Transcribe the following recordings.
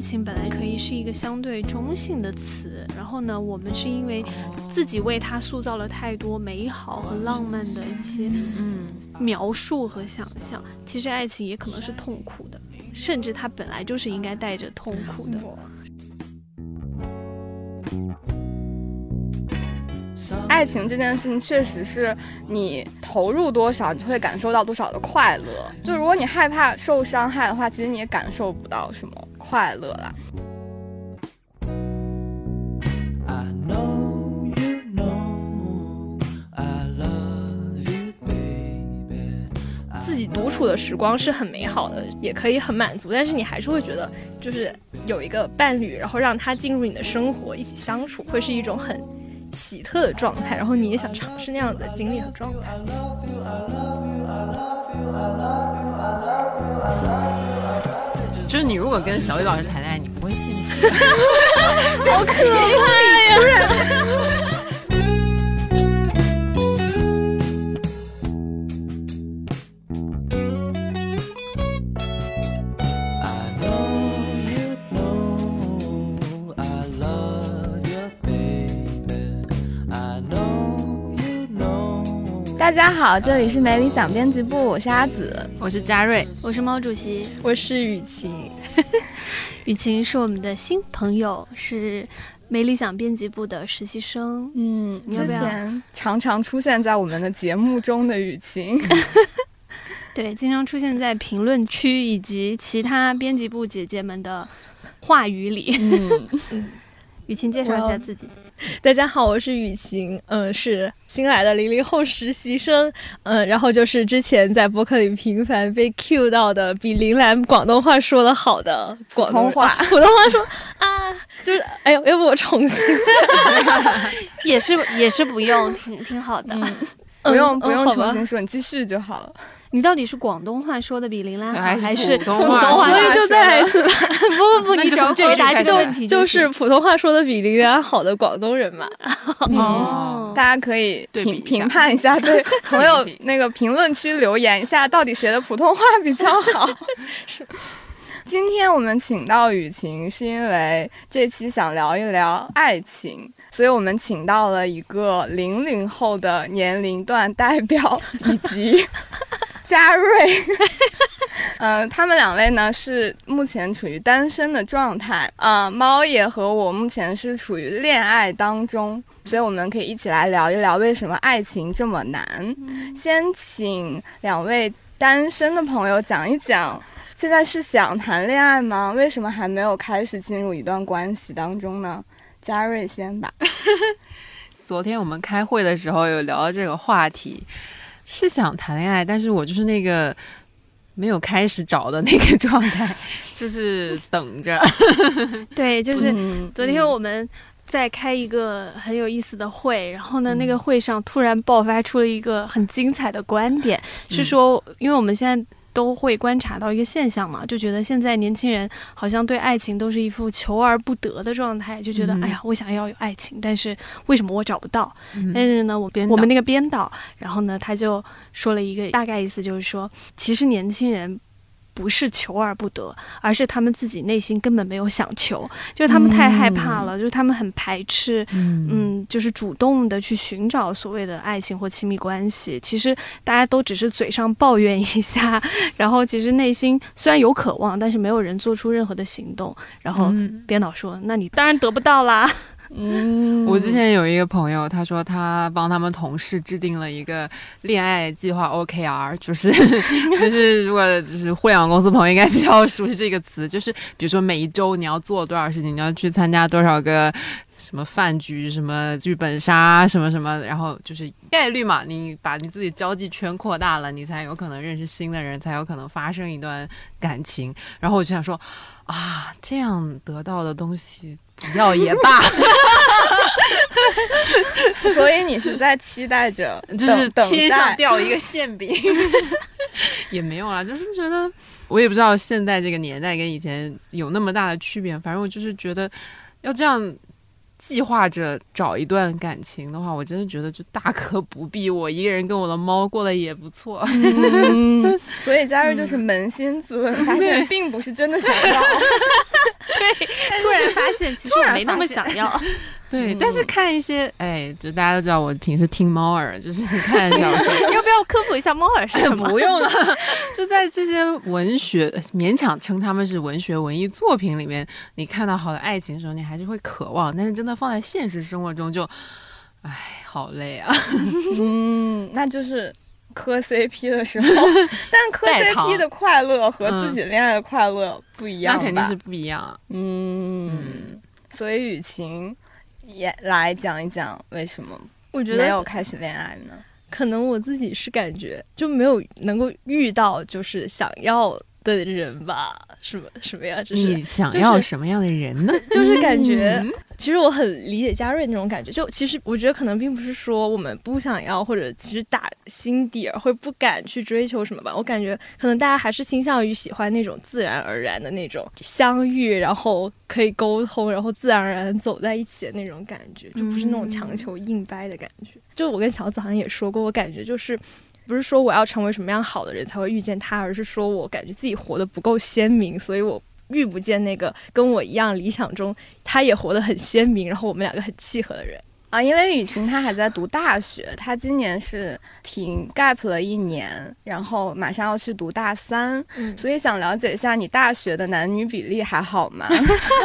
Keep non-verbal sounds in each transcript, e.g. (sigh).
爱情本来可以是一个相对中性的词，然后呢，我们是因为自己为它塑造了太多美好和浪漫的一些嗯描述和想象。其实爱情也可能是痛苦的，甚至它本来就是应该带着痛苦的。爱情这件事情确实是你投入多少，你就会感受到多少的快乐。就如果你害怕受伤害的话，其实你也感受不到什么快乐啦。自己独处的时光是很美好的，也可以很满足，但是你还是会觉得，就是有一个伴侣，然后让他进入你的生活，一起相处，会是一种很。奇特的状态，然后你也想尝试那样的经历和状态。就是你如果跟小雨老师谈恋爱，你不会幸福。(laughs) (laughs) 好可怕呀！大家好，这里是美理想编辑部，我是阿紫，我是嘉瑞，我是毛主席，我是雨晴。(laughs) 雨晴是我们的新朋友，是美理想编辑部的实习生。嗯，之前常常出现在我们的节目中的雨晴，(laughs) 对，经常出现在评论区以及其他编辑部姐姐们的话语里。嗯，(laughs) 雨晴介绍一下自己。大家好，我是雨晴，嗯，是新来的零零后实习生，嗯，然后就是之前在博客里频繁被 Q 到的，比林兰广东话说的好的广东话，普通话说啊，就是哎呦，要不我重新，(laughs) 也是也是不用，挺挺好的，不用不用重新说，你继续就好了。你到底是广东话说的比林兰好，还是普通话？所以就再来一次吧。不不不，你只要回答这个问题，就是普通话说的比林兰好的广东人嘛。哦，大家可以评评判一下，对朋友那个评论区留言一下，到底谁的普通话比较好？(laughs) 是。今天我们请到雨晴，是因为这期想聊一聊爱情。所以我们请到了一个零零后的年龄段代表，以及嘉瑞，嗯，(laughs) 他们两位呢是目前处于单身的状态，啊，猫也和我目前是处于恋爱当中，所以我们可以一起来聊一聊为什么爱情这么难。先请两位单身的朋友讲一讲，现在是想谈恋爱吗？为什么还没有开始进入一段关系当中呢？嘉瑞先吧。(laughs) 昨天我们开会的时候有聊到这个话题，是想谈恋爱，但是我就是那个没有开始找的那个状态，就是等着。(laughs) 对，就是昨天我们在开一个很有意思的会，然后呢，那个会上突然爆发出了一个很精彩的观点，是说，因为我们现在。都会观察到一个现象嘛，就觉得现在年轻人好像对爱情都是一副求而不得的状态，就觉得哎呀，我想要有爱情，但是为什么我找不到？但是呢，我我们那个编导，然后呢，他就说了一个大概意思，就是说，其实年轻人。不是求而不得，而是他们自己内心根本没有想求，就是他们太害怕了，就是他们很排斥，嗯，就是主动的去寻找所谓的爱情或亲密关系。其实大家都只是嘴上抱怨一下，然后其实内心虽然有渴望，但是没有人做出任何的行动。然后编导说：“那你当然得不到啦。” (laughs) 嗯，我之前有一个朋友，他说他帮他们同事制定了一个恋爱计划 OKR，就是 (laughs) 就是如果就是互联网公司朋友应该比较熟悉这个词，就是比如说每一周你要做多少事情，你要去参加多少个什么饭局、什么剧本杀、什么什么，然后就是概率嘛，你把你自己交际圈扩大了，你才有可能认识新的人，才有可能发生一段感情。然后我就想说，啊，这样得到的东西。要也罢，(laughs) 所以你是在期待着，就是天上掉一个馅饼，(laughs) 也没有啦，就是觉得我也不知道现在这个年代跟以前有那么大的区别，反正我就是觉得要这样计划着找一段感情的话，我真的觉得就大可不必，我一个人跟我的猫过得也不错。(laughs) 所以佳瑞就是扪心自问，发现并不是真的想要。(laughs) 对，(laughs) 突然发现其实我没那么想要。对，但是看一些，哎，就大家都知道我平时听猫耳，就是看小说。(laughs) 要不要科普一下猫耳是什么？不用了，(laughs) 就在这些文学勉强称他们是文学文艺作品里面，你看到好的爱情的时候，你还是会渴望。但是真的放在现实生活中，就，哎，好累啊。(laughs) 嗯，那就是磕 CP 的时候，但磕 CP 的快乐和自己恋爱的快乐不一样，那肯定是不一样。嗯，所以雨晴。也来讲一讲为什么我觉得没有开始恋爱呢？可能我自己是感觉就没有能够遇到就是想要的人吧？什么什么呀？就是你想要什么样的人呢？(laughs) 就是感觉。其实我很理解嘉瑞那种感觉，就其实我觉得可能并不是说我们不想要，或者其实打心底儿会不敢去追求什么吧。我感觉可能大家还是倾向于喜欢那种自然而然的那种相遇，然后可以沟通，然后自然而然走在一起的那种感觉，就不是那种强求硬掰的感觉。就我跟小紫好像也说过，我感觉就是不是说我要成为什么样好的人才会遇见他，而是说我感觉自己活得不够鲜明，所以我。遇不见那个跟我一样理想中，他也活得很鲜明，然后我们两个很契合的人。啊，因为雨晴她还在读大学，她今年是停 gap 了一年，然后马上要去读大三，所以想了解一下你大学的男女比例还好吗？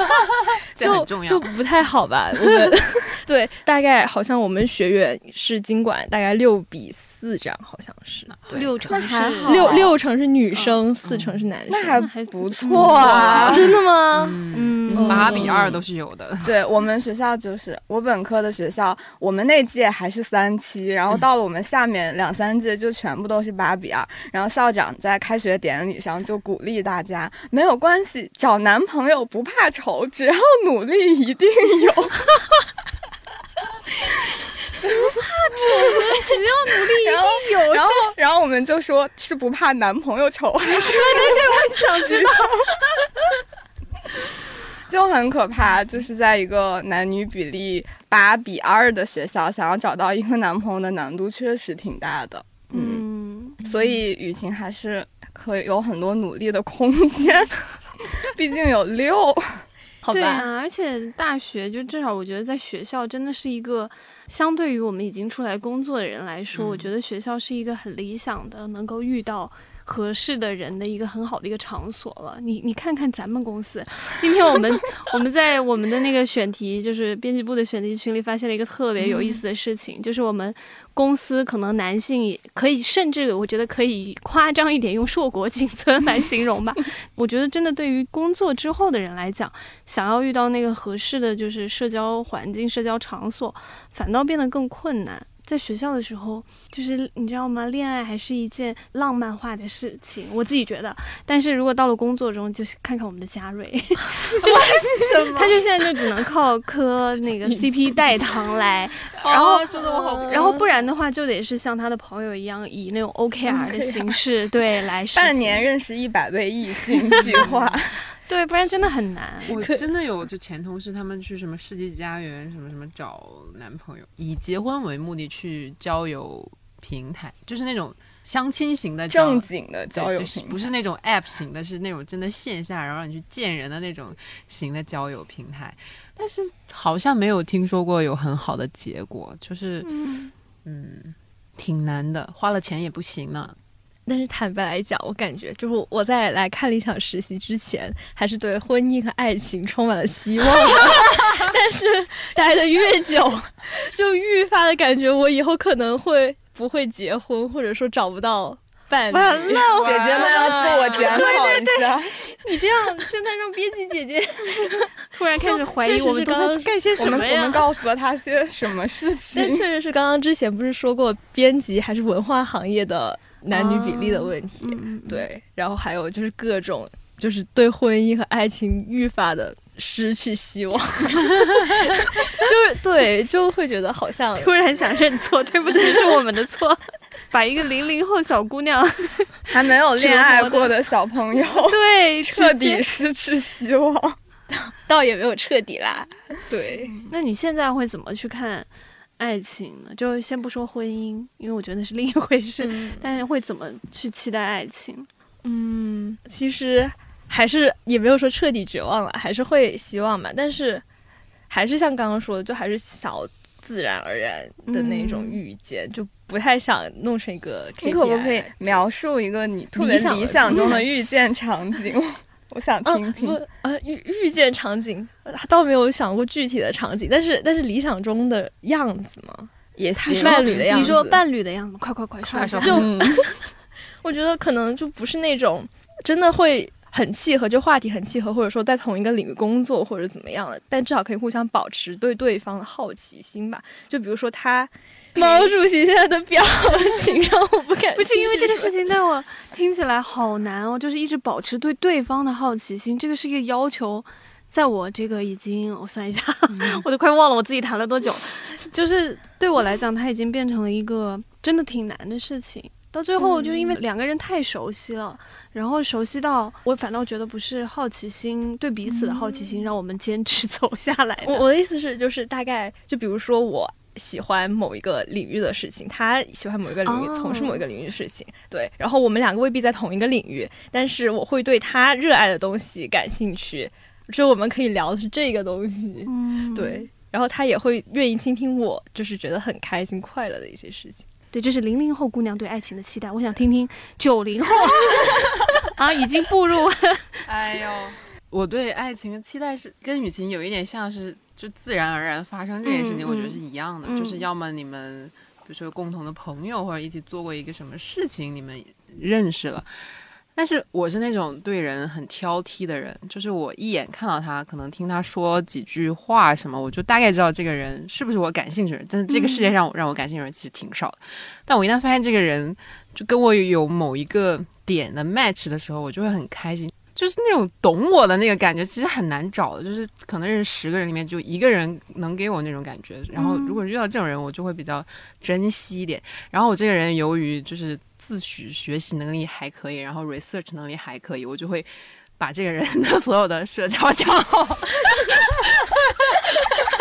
(laughs) 就就不太好吧？我们 (laughs) 对，大概好像我们学院是经管大概六比四这样，好像是六成还好，六六成是女生，四成是男生，那还不错啊！真的吗？嗯，八比二都是有的。对我们学校就是我本科的学。校我们那届还是三七，然后到了我们下面两三届就全部都是八比二。然后校长在开学典礼上就鼓励大家没有关系，找男朋友不怕丑，只要努力一定有。(laughs) 不怕丑，只要努力一定有。然后，然后我们就说是不怕男朋友丑还是？对对对，我想知道。(laughs) 就很可怕，就是在一个男女比例八比二的学校，想要找到一个男朋友的难度确实挺大的。嗯，所以雨晴还是可以有很多努力的空间，(laughs) 毕竟有六，好吧。啊，而且大学就至少我觉得在学校真的是一个，相对于我们已经出来工作的人来说，我觉得学校是一个很理想的，能够遇到。合适的人的一个很好的一个场所了。你你看看咱们公司，今天我们我们在我们的那个选题，就是编辑部的选题群里，发现了一个特别有意思的事情，就是我们公司可能男性也可以，甚至我觉得可以夸张一点，用硕果仅存来形容吧。我觉得真的对于工作之后的人来讲，想要遇到那个合适的就是社交环境、社交场所，反倒变得更困难。在学校的时候，就是你知道吗？恋爱还是一件浪漫化的事情，我自己觉得。但是如果到了工作中，就是看看我们的嘉瑞，(laughs) 就是他就现在就只能靠磕那个 CP 代糖来，(laughs) 然后说的我好，然后不然的话就得是像他的朋友一样，以那种 OKR 的形式对来半年认识一百位异性计划。(laughs) 对，不然真的很难。我真的有就前同事他们去什么世纪佳缘什么什么找男朋友，以结婚为目的去交友平台，就是那种相亲型的正经的交友平台，不是那种 App 型的，是那种真的线下然后让你去见人的那种型的交友平台。但是好像没有听说过有很好的结果，就是嗯，挺难的，花了钱也不行呢。但是坦白来讲，我感觉就是我在来看理想实习之前，还是对婚姻和爱情充满了希望的。(laughs) (laughs) 但是待的越久，就愈发的感觉我以后可能会不会结婚，或者说找不到伴侣。完了，姐姐们要自我检讨一下。你这样真的让编辑姐姐 (laughs) 突然开始怀疑我们刚刚干些什么呀？我们告诉了他些什么事情？但确实是刚刚之前不是说过，编辑还是文化行业的。男女比例的问题，对，然后还有就是各种，就是对婚姻和爱情愈发的失去希望，(laughs) 就是对，就会觉得好像突然想认错，对不起，是我们的错，(laughs) 把一个零零后小姑娘 (laughs) 还没有恋爱过的小朋友，对，彻底失去希望，倒也没有彻底啦，对，那你现在会怎么去看？爱情呢，就先不说婚姻，因为我觉得是另一回事。但是会怎么去期待爱情？嗯，其实。还是也没有说彻底绝望了，还是会希望嘛。但是还是像刚刚说的，就还是小自然而然的那种遇见，就不太想弄成一个。你可不可以描述一个你特别理想中的遇见场景？(laughs) 我想听听。呃，遇遇见场景，倒没有想过具体的场景，但是但是理想中的样子嘛，也是伴侣的样子。你说伴侣的样子，快快快说说。就 (laughs) 我觉得可能就不是那种真的会。很契合，就话题很契合，或者说在同一个领域工作或者怎么样的，但至少可以互相保持对对方的好奇心吧。就比如说他，毛主席现在的表情让我不敢，不是因为这个事情，但我听起来好难哦。就是一直保持对对方的好奇心，这个是一个要求，在我这个已经我算一下，(laughs) 我都快忘了我自己谈了多久。就是对我来讲，它已经变成了一个真的挺难的事情。到最后，就因为两个人太熟悉了，然后熟悉到我反倒觉得不是好奇心对彼此的好奇心让我们坚持走下来。我我的意思是，就是大概就比如说我喜欢某一个领域的事情，他喜欢某一个领域，从事某一个领域的事情，对。然后我们两个未必在同一个领域，但是我会对他热爱的东西感兴趣，所以我们可以聊的是这个东西，对。然后他也会愿意倾听我，就是觉得很开心快乐的一些事情。对，这是零零后姑娘对爱情的期待。我想听听九零后 (laughs) 啊，已经步入。(laughs) 哎呦，我对爱情的期待是跟雨晴有一点像是，就自然而然发生这件事情，我觉得是一样的。就是要么你们，比如说共同的朋友，或者一起做过一个什么事情，你们认识了。但是我是那种对人很挑剔的人，就是我一眼看到他，可能听他说几句话什么，我就大概知道这个人是不是我感兴趣的人。但是这个世界上让我感兴趣的人其实挺少的，但我一旦发现这个人就跟我有某一个点的 match 的时候，我就会很开心。就是那种懂我的那个感觉，其实很难找的。就是可能认识十个人里面就一个人能给我那种感觉。然后如果遇到这种人，我就会比较珍惜一点。然后我这个人由于就是自诩学习能力还可以，然后 research 能力还可以，我就会把这个人的所有的社交账号。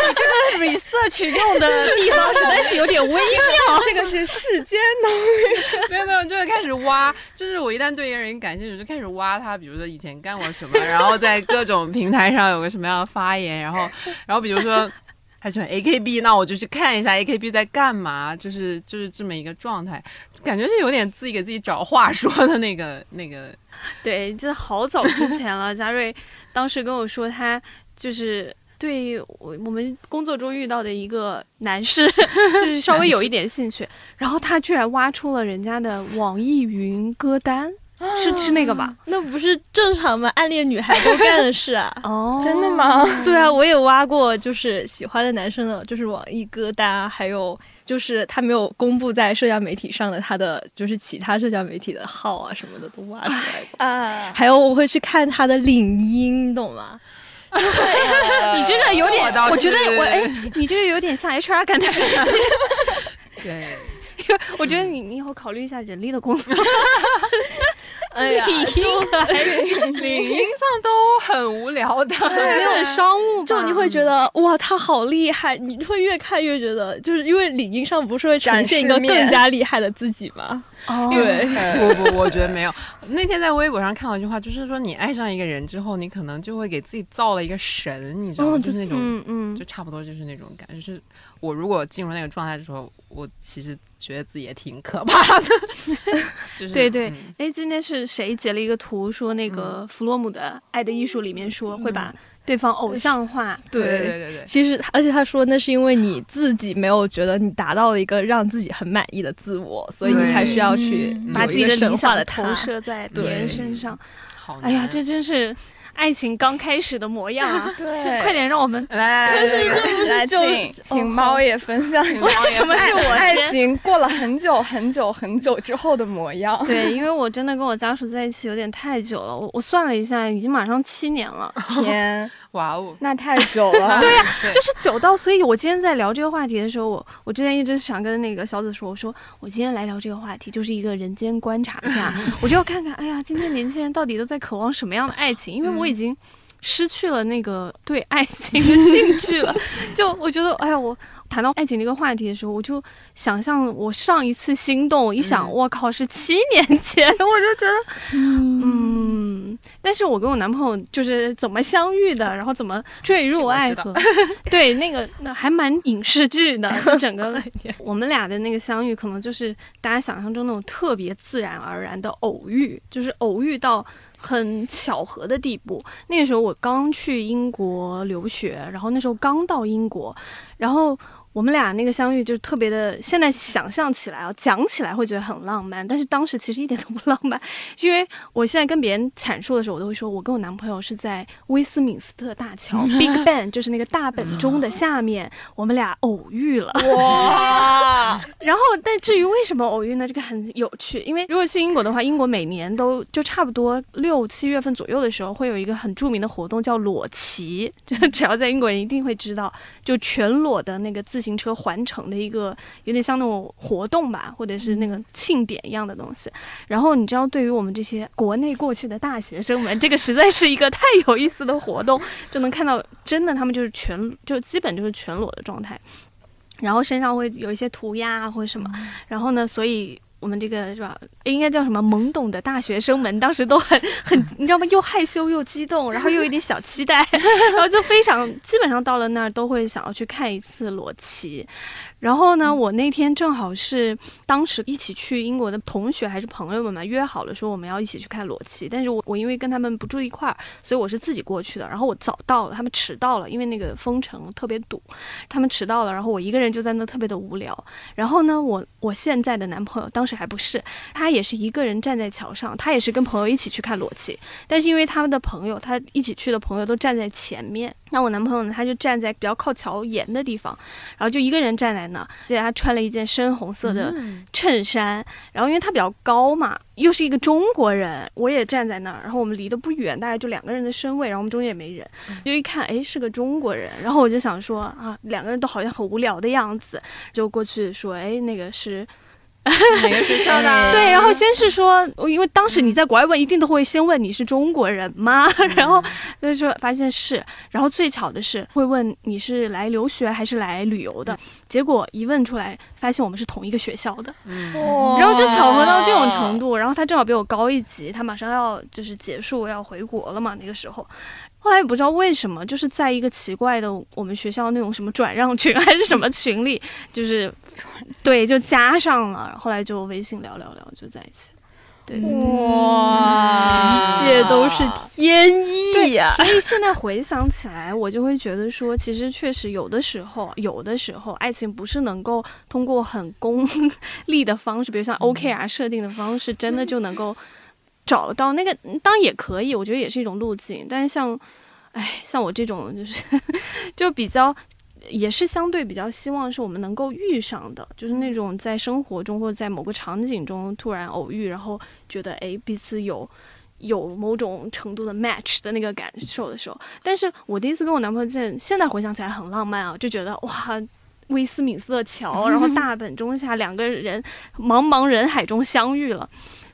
你 (laughs) 这个 research 用的地方实在是有点微妙，这个是世间能力。没有没有，就会开始挖，就是我一旦对一个人感兴趣，就开始挖他，比如说以前干过什么，然后在各种平台上有个什么样的发言，然后然后比如说他喜欢 AKB，那我就去看一下 AKB 在干嘛，就是就是这么一个状态，感觉是有点自己给自己找话说的那个那个。(laughs) 对，这好早之前了，嘉瑞当时跟我说他就是。对我我们工作中遇到的一个男士，就是 (laughs) 稍微有一点兴趣，然后他居然挖出了人家的网易云歌单，是是那个吧？那不是正常吗？暗恋女孩都干的事啊！(laughs) 哦，真的吗？对啊，我也挖过，就是喜欢的男生的，就是网易歌单，还有就是他没有公布在社交媒体上的他的，就是其他社交媒体的号啊什么的都挖出来过啊。还有我会去看他的领英，你懂吗？(laughs) 你这个有点，我觉得我哎，你这个有点像 HR 干的事情。(laughs) 对，因 (laughs) 为我觉得你你以后考虑一下人力的工作。哎呀，领英领英上都很无聊的，商务。就你会觉得哇，他好厉害，你会越看越觉得，就是因为领英上不是会展现一个更加厉害的自己吗？哦，对，不不，我觉得没有。那天在微博上看到一句话，就是说你爱上一个人之后，你可能就会给自己造了一个神，你知道吗？就是那种，嗯嗯，就差不多就是那种感觉。就是我如果进入那个状态的时候，我其实觉得自己也挺可怕的。(laughs) 就是对对，哎，今天是谁截了一个图，说那个弗洛姆的《爱的艺术》里面说会把。对方偶像化，对对对对。其实，而且他说那是因为你自己没有觉得你达到了一个让自己很满意的自我，所以你才需要去把自己的理想的投射在别人身上。哎呀，这真是。爱情刚开始的模样啊！(laughs) 对，快点让我们来来来来，请请猫也分享一下，为什么是我爱情过了很久很久很久之后的模样？对，因为我真的跟我家属在一起有点太久了，我我算了一下，已经马上七年了。天，哇哦，那太久了。(laughs) 对呀，就是久到，所以我今天在聊这个话题的时候，我我之前一直想跟那个小紫说，我说我今天来聊这个话题，就是一个人间观察家，(laughs) 我就要看看，哎呀，今天年轻人到底都在渴望什么样的爱情？因为我。我已经失去了那个对爱情的兴趣了，(laughs) 就我觉得，哎呀，我谈到爱情这个话题的时候，我就想象我上一次心动，一想，我靠，是七年前，我就觉得，嗯。嗯，但是我跟我男朋友就是怎么相遇的，然后怎么坠入爱河，(laughs) 对，那个那还蛮影视剧的，(laughs) 就整个我们俩的那个相遇，可能就是大家想象中那种特别自然而然的偶遇，就是偶遇到很巧合的地步。那个时候我刚去英国留学，然后那时候刚到英国，然后。我们俩那个相遇就是特别的，现在想象起来啊，讲起来会觉得很浪漫，但是当时其实一点都不浪漫，因为我现在跟别人阐述的时候，我都会说，我跟我男朋友是在威斯敏斯特大桥 (laughs) （Big Ben） 就是那个大本钟的下面，我们俩偶遇了。(laughs) 哇！然后，但至于为什么偶遇呢？这个很有趣，因为如果去英国的话，英国每年都就差不多六七月份左右的时候，会有一个很著名的活动叫裸骑，就 (laughs) 只要在英国人一定会知道，就全裸的那个自。行车环城的一个有点像那种活动吧，或者是那个庆典一样的东西。然后你知道，对于我们这些国内过去的大学生们，这个实在是一个太有意思的活动，就能看到真的他们就是全就基本就是全裸的状态，然后身上会有一些涂鸦或者什么。然后呢，所以。我们这个是吧？应该叫什么？懵懂的大学生们当时都很 (laughs) 很，你知道吗？又害羞又激动，然后又有点小期待，然后就非常基本上到了那儿都会想要去看一次裸骑。然后呢，我那天正好是当时一起去英国的同学还是朋友们嘛，约好了说我们要一起去看裸骑。但是我我因为跟他们不住一块儿，所以我是自己过去的。然后我早到了，他们迟到了，因为那个封城特别堵，他们迟到了。然后我一个人就在那特别的无聊。然后呢，我我现在的男朋友当时还不是，他也是一个人站在桥上，他也是跟朋友一起去看裸骑。但是因为他们的朋友，他一起去的朋友都站在前面，那我男朋友呢，他就站在比较靠桥沿的地方，然后就一个人站在那。记得他穿了一件深红色的衬衫，然后因为他比较高嘛，又是一个中国人，我也站在那儿，然后我们离得不远，大概就两个人的身位，然后我们中间也没人，就一看，哎，是个中国人，然后我就想说啊，两个人都好像很无聊的样子，就过去说，哎，那个是。(laughs) 哪个学校的？(laughs) 对，然后先是说，因为当时你在国外问，一定都会先问你是中国人吗？(laughs) 然后就说发现是，然后最巧的是会问你是来留学还是来旅游的，结果一问出来，发现我们是同一个学校的，然后就巧合到这种程度。然后他正好比我高一级，他马上要就是结束要回国了嘛，那个时候。后来也不知道为什么，就是在一个奇怪的我们学校那种什么转让群还是什么群里，就是 (laughs) 对，就加上了。后来就微信聊聊聊，就在一起。对，哇，一切都是天意呀！所以现在回想起来，我就会觉得说，其实确实有的时候，有的时候爱情不是能够通过很功 (laughs) 利的方式，比如像 OKR 设定的方式，真的就能够。找到那个当然也可以，我觉得也是一种路径。但是像，哎，像我这种就是 (laughs) 就比较，也是相对比较希望是我们能够遇上的，就是那种在生活中或者在某个场景中突然偶遇，然后觉得哎彼此有有某种程度的 match 的那个感受的时候。但是我第一次跟我男朋友见，现在回想起来很浪漫啊，就觉得哇，威斯敏斯特桥，然后 (laughs) 大本钟下两个人茫茫人海中相遇了。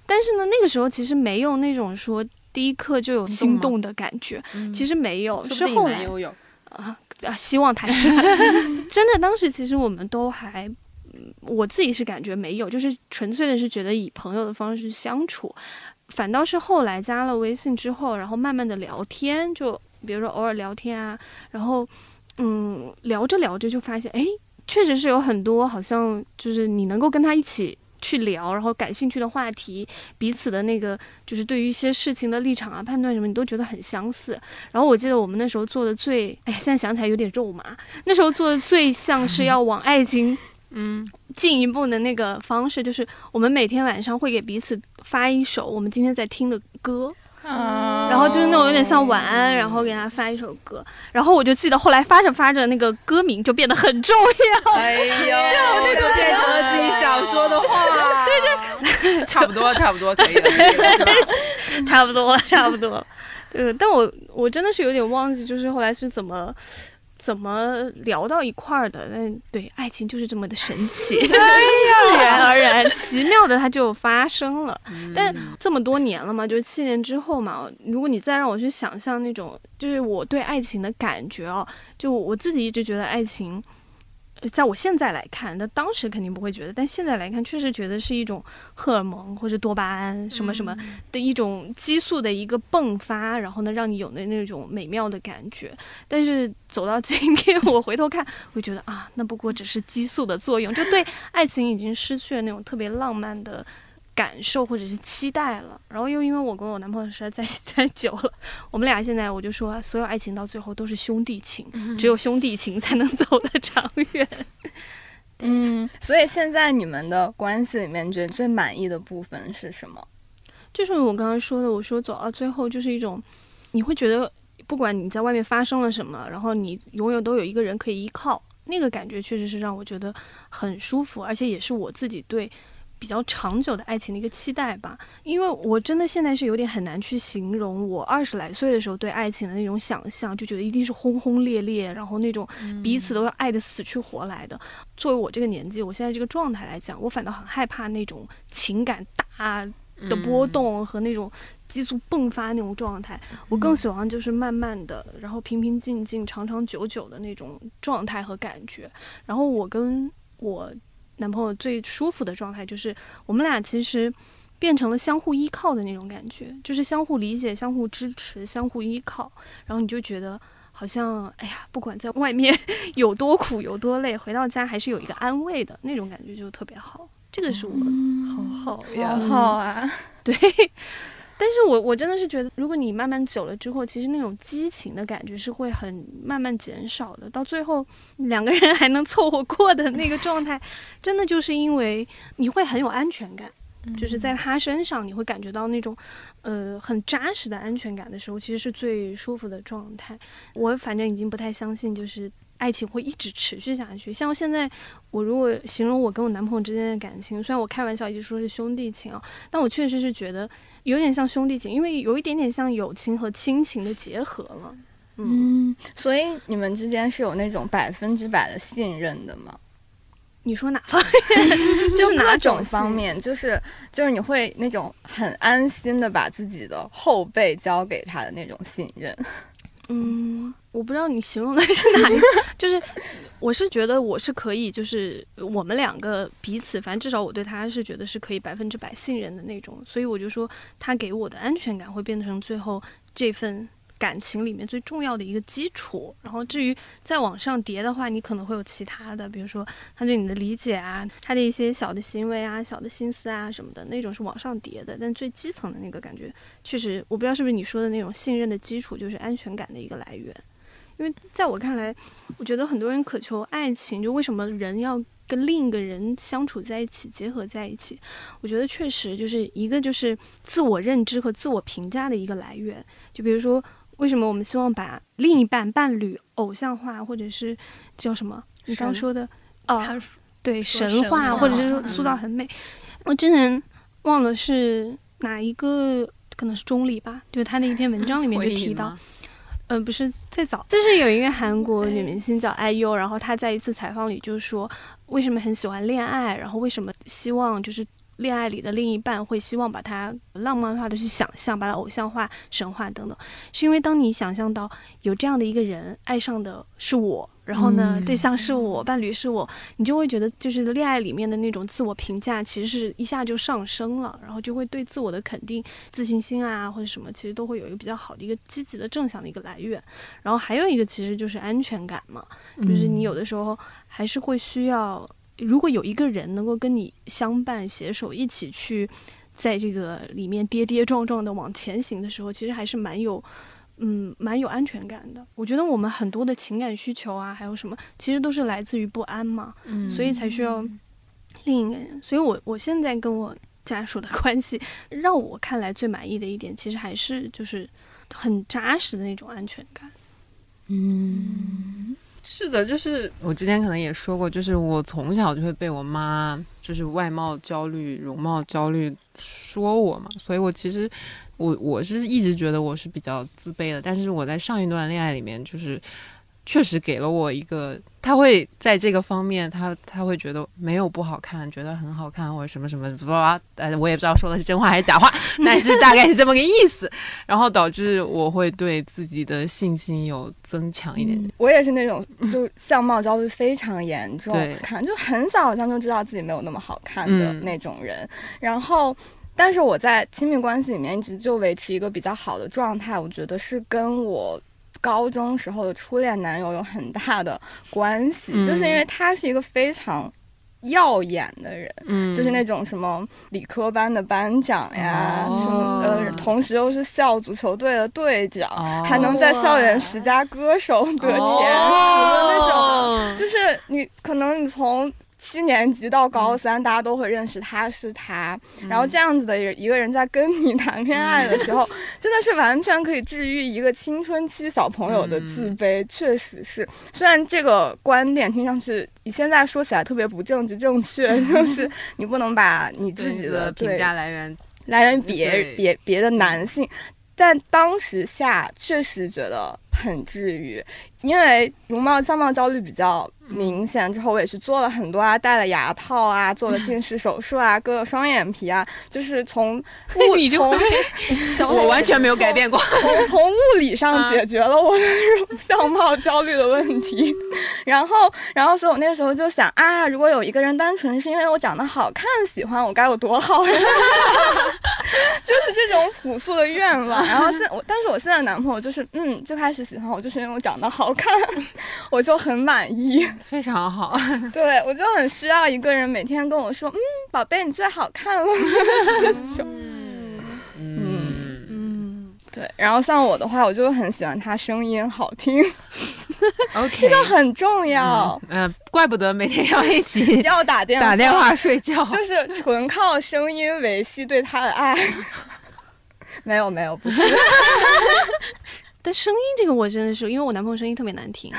但是呢，那个时候其实没有那种说第一刻就有心动的感觉，其实没有，是后来啊啊，希望他是 (laughs) 真的。当时其实我们都还，我自己是感觉没有，就是纯粹的是觉得以朋友的方式相处，反倒是后来加了微信之后，然后慢慢的聊天，就比如说偶尔聊天啊，然后嗯聊着聊着就发现，哎，确实是有很多好像就是你能够跟他一起。去聊，然后感兴趣的话题，彼此的那个就是对于一些事情的立场啊、判断什么，你都觉得很相似。然后我记得我们那时候做的最，哎呀，现在想起来有点肉麻。那时候做的最像是要往爱情，(laughs) 嗯，进一步的那个方式，就是我们每天晚上会给彼此发一首我们今天在听的歌。然后就是那种有点像晚安，然后给他发一首歌，然后我就记得后来发着发着，那个歌名就变得很重要。哎呦，(laughs) 就那种变成了自己想说的话。(laughs) 对对，差不多差不多 (laughs) 可以了，差不多差不多。对，但我我真的是有点忘记，就是后来是怎么。怎么聊到一块儿的？那对，爱情就是这么的神奇，自然而然、奇妙的它就发生了。但这么多年了嘛，就是七年之后嘛，如果你再让我去想象那种，就是我对爱情的感觉哦，就我自己一直觉得爱情在我现在来看，那当时肯定不会觉得，但现在来看，确实觉得是一种荷尔蒙或者多巴胺什么什么的一种激素的一个迸发，然后呢，让你有那那种美妙的感觉。但是走到今天，(laughs) 我回头看，会觉得啊，那不过只是激素的作用，就对爱情已经失去了那种特别浪漫的。感受或者是期待了，然后又因为我跟我男朋友实在在一起太久了，(laughs) 我们俩现在我就说，所有爱情到最后都是兄弟情，只有兄弟情才能走得长远。嗯，所以现在你们的关系里面，觉得最满意的部分是什么？就是我刚刚说的，我说走到最后就是一种，你会觉得不管你在外面发生了什么，然后你永远都有一个人可以依靠，那个感觉确实是让我觉得很舒服，而且也是我自己对。比较长久的爱情的一个期待吧，因为我真的现在是有点很难去形容我二十来岁的时候对爱情的那种想象，就觉得一定是轰轰烈烈，然后那种彼此都要爱的死去活来的。作为我这个年纪，我现在这个状态来讲，我反倒很害怕那种情感大的波动和那种激素迸发那种状态。我更喜欢就是慢慢的，然后平平静静、长长久久的那种状态和感觉。然后我跟我。男朋友最舒服的状态就是我们俩其实变成了相互依靠的那种感觉，就是相互理解、相互支持、相互依靠。然后你就觉得好像哎呀，不管在外面 (laughs) 有多苦有多累，回到家还是有一个安慰的那种感觉，就特别好。这个是我好好呀，好啊，(laughs) 对。但是我我真的是觉得，如果你慢慢久了之后，其实那种激情的感觉是会很慢慢减少的。到最后两个人还能凑合过的那个状态，真的就是因为你会很有安全感，就是在他身上你会感觉到那种呃很扎实的安全感的时候，其实是最舒服的状态。我反正已经不太相信，就是。爱情会一直持续下去。像现在，我如果形容我跟我男朋友之间的感情，虽然我开玩笑一直说是兄弟情啊，但我确实是觉得有点像兄弟情，因为有一点点像友情和亲情的结合了。嗯，所以你们之间是有那种百分之百的信任的吗？你说哪方 (laughs) 面？(laughs) 就各种方面，就是就是你会那种很安心的把自己的后背交给他的那种信任。嗯，我不知道你形容的是哪一个，(laughs) 就是我是觉得我是可以，就是我们两个彼此，反正至少我对他是觉得是可以百分之百信任的那种，所以我就说他给我的安全感会变成最后这份。感情里面最重要的一个基础，然后至于再往上叠的话，你可能会有其他的，比如说他对你的理解啊，他的一些小的行为啊、小的心思啊什么的，那种是往上叠的。但最基层的那个感觉，确实我不知道是不是你说的那种信任的基础，就是安全感的一个来源。因为在我看来，我觉得很多人渴求爱情，就为什么人要跟另一个人相处在一起、结合在一起？我觉得确实就是一个就是自我认知和自我评价的一个来源。就比如说。为什么我们希望把另一半伴侣偶像化，或者是叫什么？你刚说的哦，对，神话，或者是说塑造很美。我之前忘了是哪一个，可能是钟离吧，就是他的一篇文章里面就提到，嗯，不是最早，就是有一个韩国女明星叫 IU，然后她在一次采访里就说，为什么很喜欢恋爱，然后为什么希望就是。恋爱里的另一半会希望把它浪漫化的去想象，把它偶像化、神话等等，是因为当你想象到有这样的一个人爱上的是我，然后呢，对象是我，伴侣是我，你就会觉得就是恋爱里面的那种自我评价其实是一下就上升了，然后就会对自我的肯定、自信心啊或者什么，其实都会有一个比较好的一个积极的正向的一个来源。然后还有一个其实就是安全感嘛，就是你有的时候还是会需要。如果有一个人能够跟你相伴携手，一起去在这个里面跌跌撞撞的往前行的时候，其实还是蛮有，嗯，蛮有安全感的。我觉得我们很多的情感需求啊，还有什么，其实都是来自于不安嘛，嗯，所以才需要另一个人。所以我我现在跟我家属的关系，让我看来最满意的一点，其实还是就是很扎实的那种安全感，嗯。是的，就是我之前可能也说过，就是我从小就会被我妈就是外貌焦虑、容貌焦虑说我嘛，所以我其实我我是一直觉得我是比较自卑的。但是我在上一段恋爱里面，就是确实给了我一个。他会在这个方面，他他会觉得没有不好看，觉得很好看或者什么什么，不吧？呃，我也不知道说的是真话还是假话，(laughs) 但是大概是这么个意思，然后导致我会对自己的信心有增强一点。我也是那种就相貌焦虑非常严重，看就很小好像就知道自己没有那么好看的那种人，然后，但是我在亲密关系里面一直就维持一个比较好的状态，我觉得是跟我。高中时候的初恋男友有很大的关系，就是因为他是一个非常耀眼的人，嗯，就是那种什么理科班的班长呀，什么呃，同时又是校足球队的队长，还能在校园十佳歌手得前十的那种，就是你可能你从。七年级到高三，大家都会认识他是他，然后这样子的一个人在跟你谈恋爱的时候，(laughs) 真的是完全可以治愈一个青春期小朋友的自卑，确实是。虽然这个观点听上去，你现在说起来特别不政治正确，就 (laughs) 是你不能把你自己的评价来源来源别别别的男性，但当时下确实觉得很治愈，因为容貌相貌焦虑比较。明显之后，我也是做了很多啊，戴了牙套啊，做了近视手术啊，割了双眼皮啊，就是从物 (laughs) 理从我完全没有改变过，从从物理上解决了我的 (laughs) 相貌焦虑的问题。然后，然后，所以我那时候就想啊，如果有一个人单纯是因为我长得好看喜欢我，该有多好呀！(laughs) 就是这种朴素的愿望。然后现我，但是我现在男朋友就是嗯，最开始喜欢我，就是因为我长得好看，我就很满意。非常好，(laughs) 对我就很需要一个人每天跟我说，嗯，宝贝，你最好看了。(laughs) 嗯嗯对。然后像我的话，我就很喜欢他声音好听。OK，(laughs) 这个很重要。嗯，怪不得每天要一起要打电话打电话睡觉，就是纯靠声音维系对他的爱。没有没有，不是。但声音这个我真的是，因为我男朋友声音特别难听，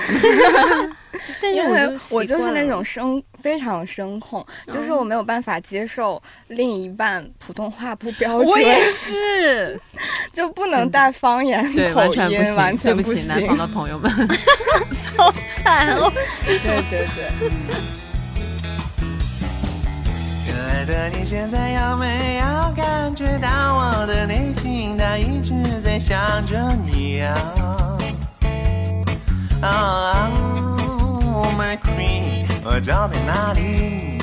(laughs) 因为我就是那种声非常声控，就是我没有办法接受另一半普通话不标准。我也 (laughs) 是，就不能带方言口音，完全不行。南方的朋友们，(laughs) 好惨哦！对对对。的你现在有没有感觉到我的内心，它一直在想着你啊？Oh my queen，我找在哪里？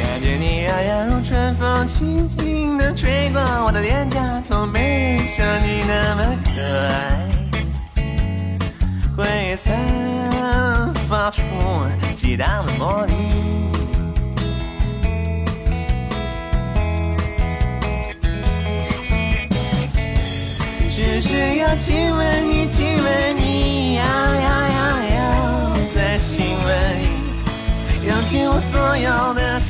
感觉你遥遥如春风，轻轻地吹过我的脸颊，从没人像你那么出激荡的魔力，只是要亲吻你，亲吻你，呀呀呀呀再亲吻你，用尽我所有的。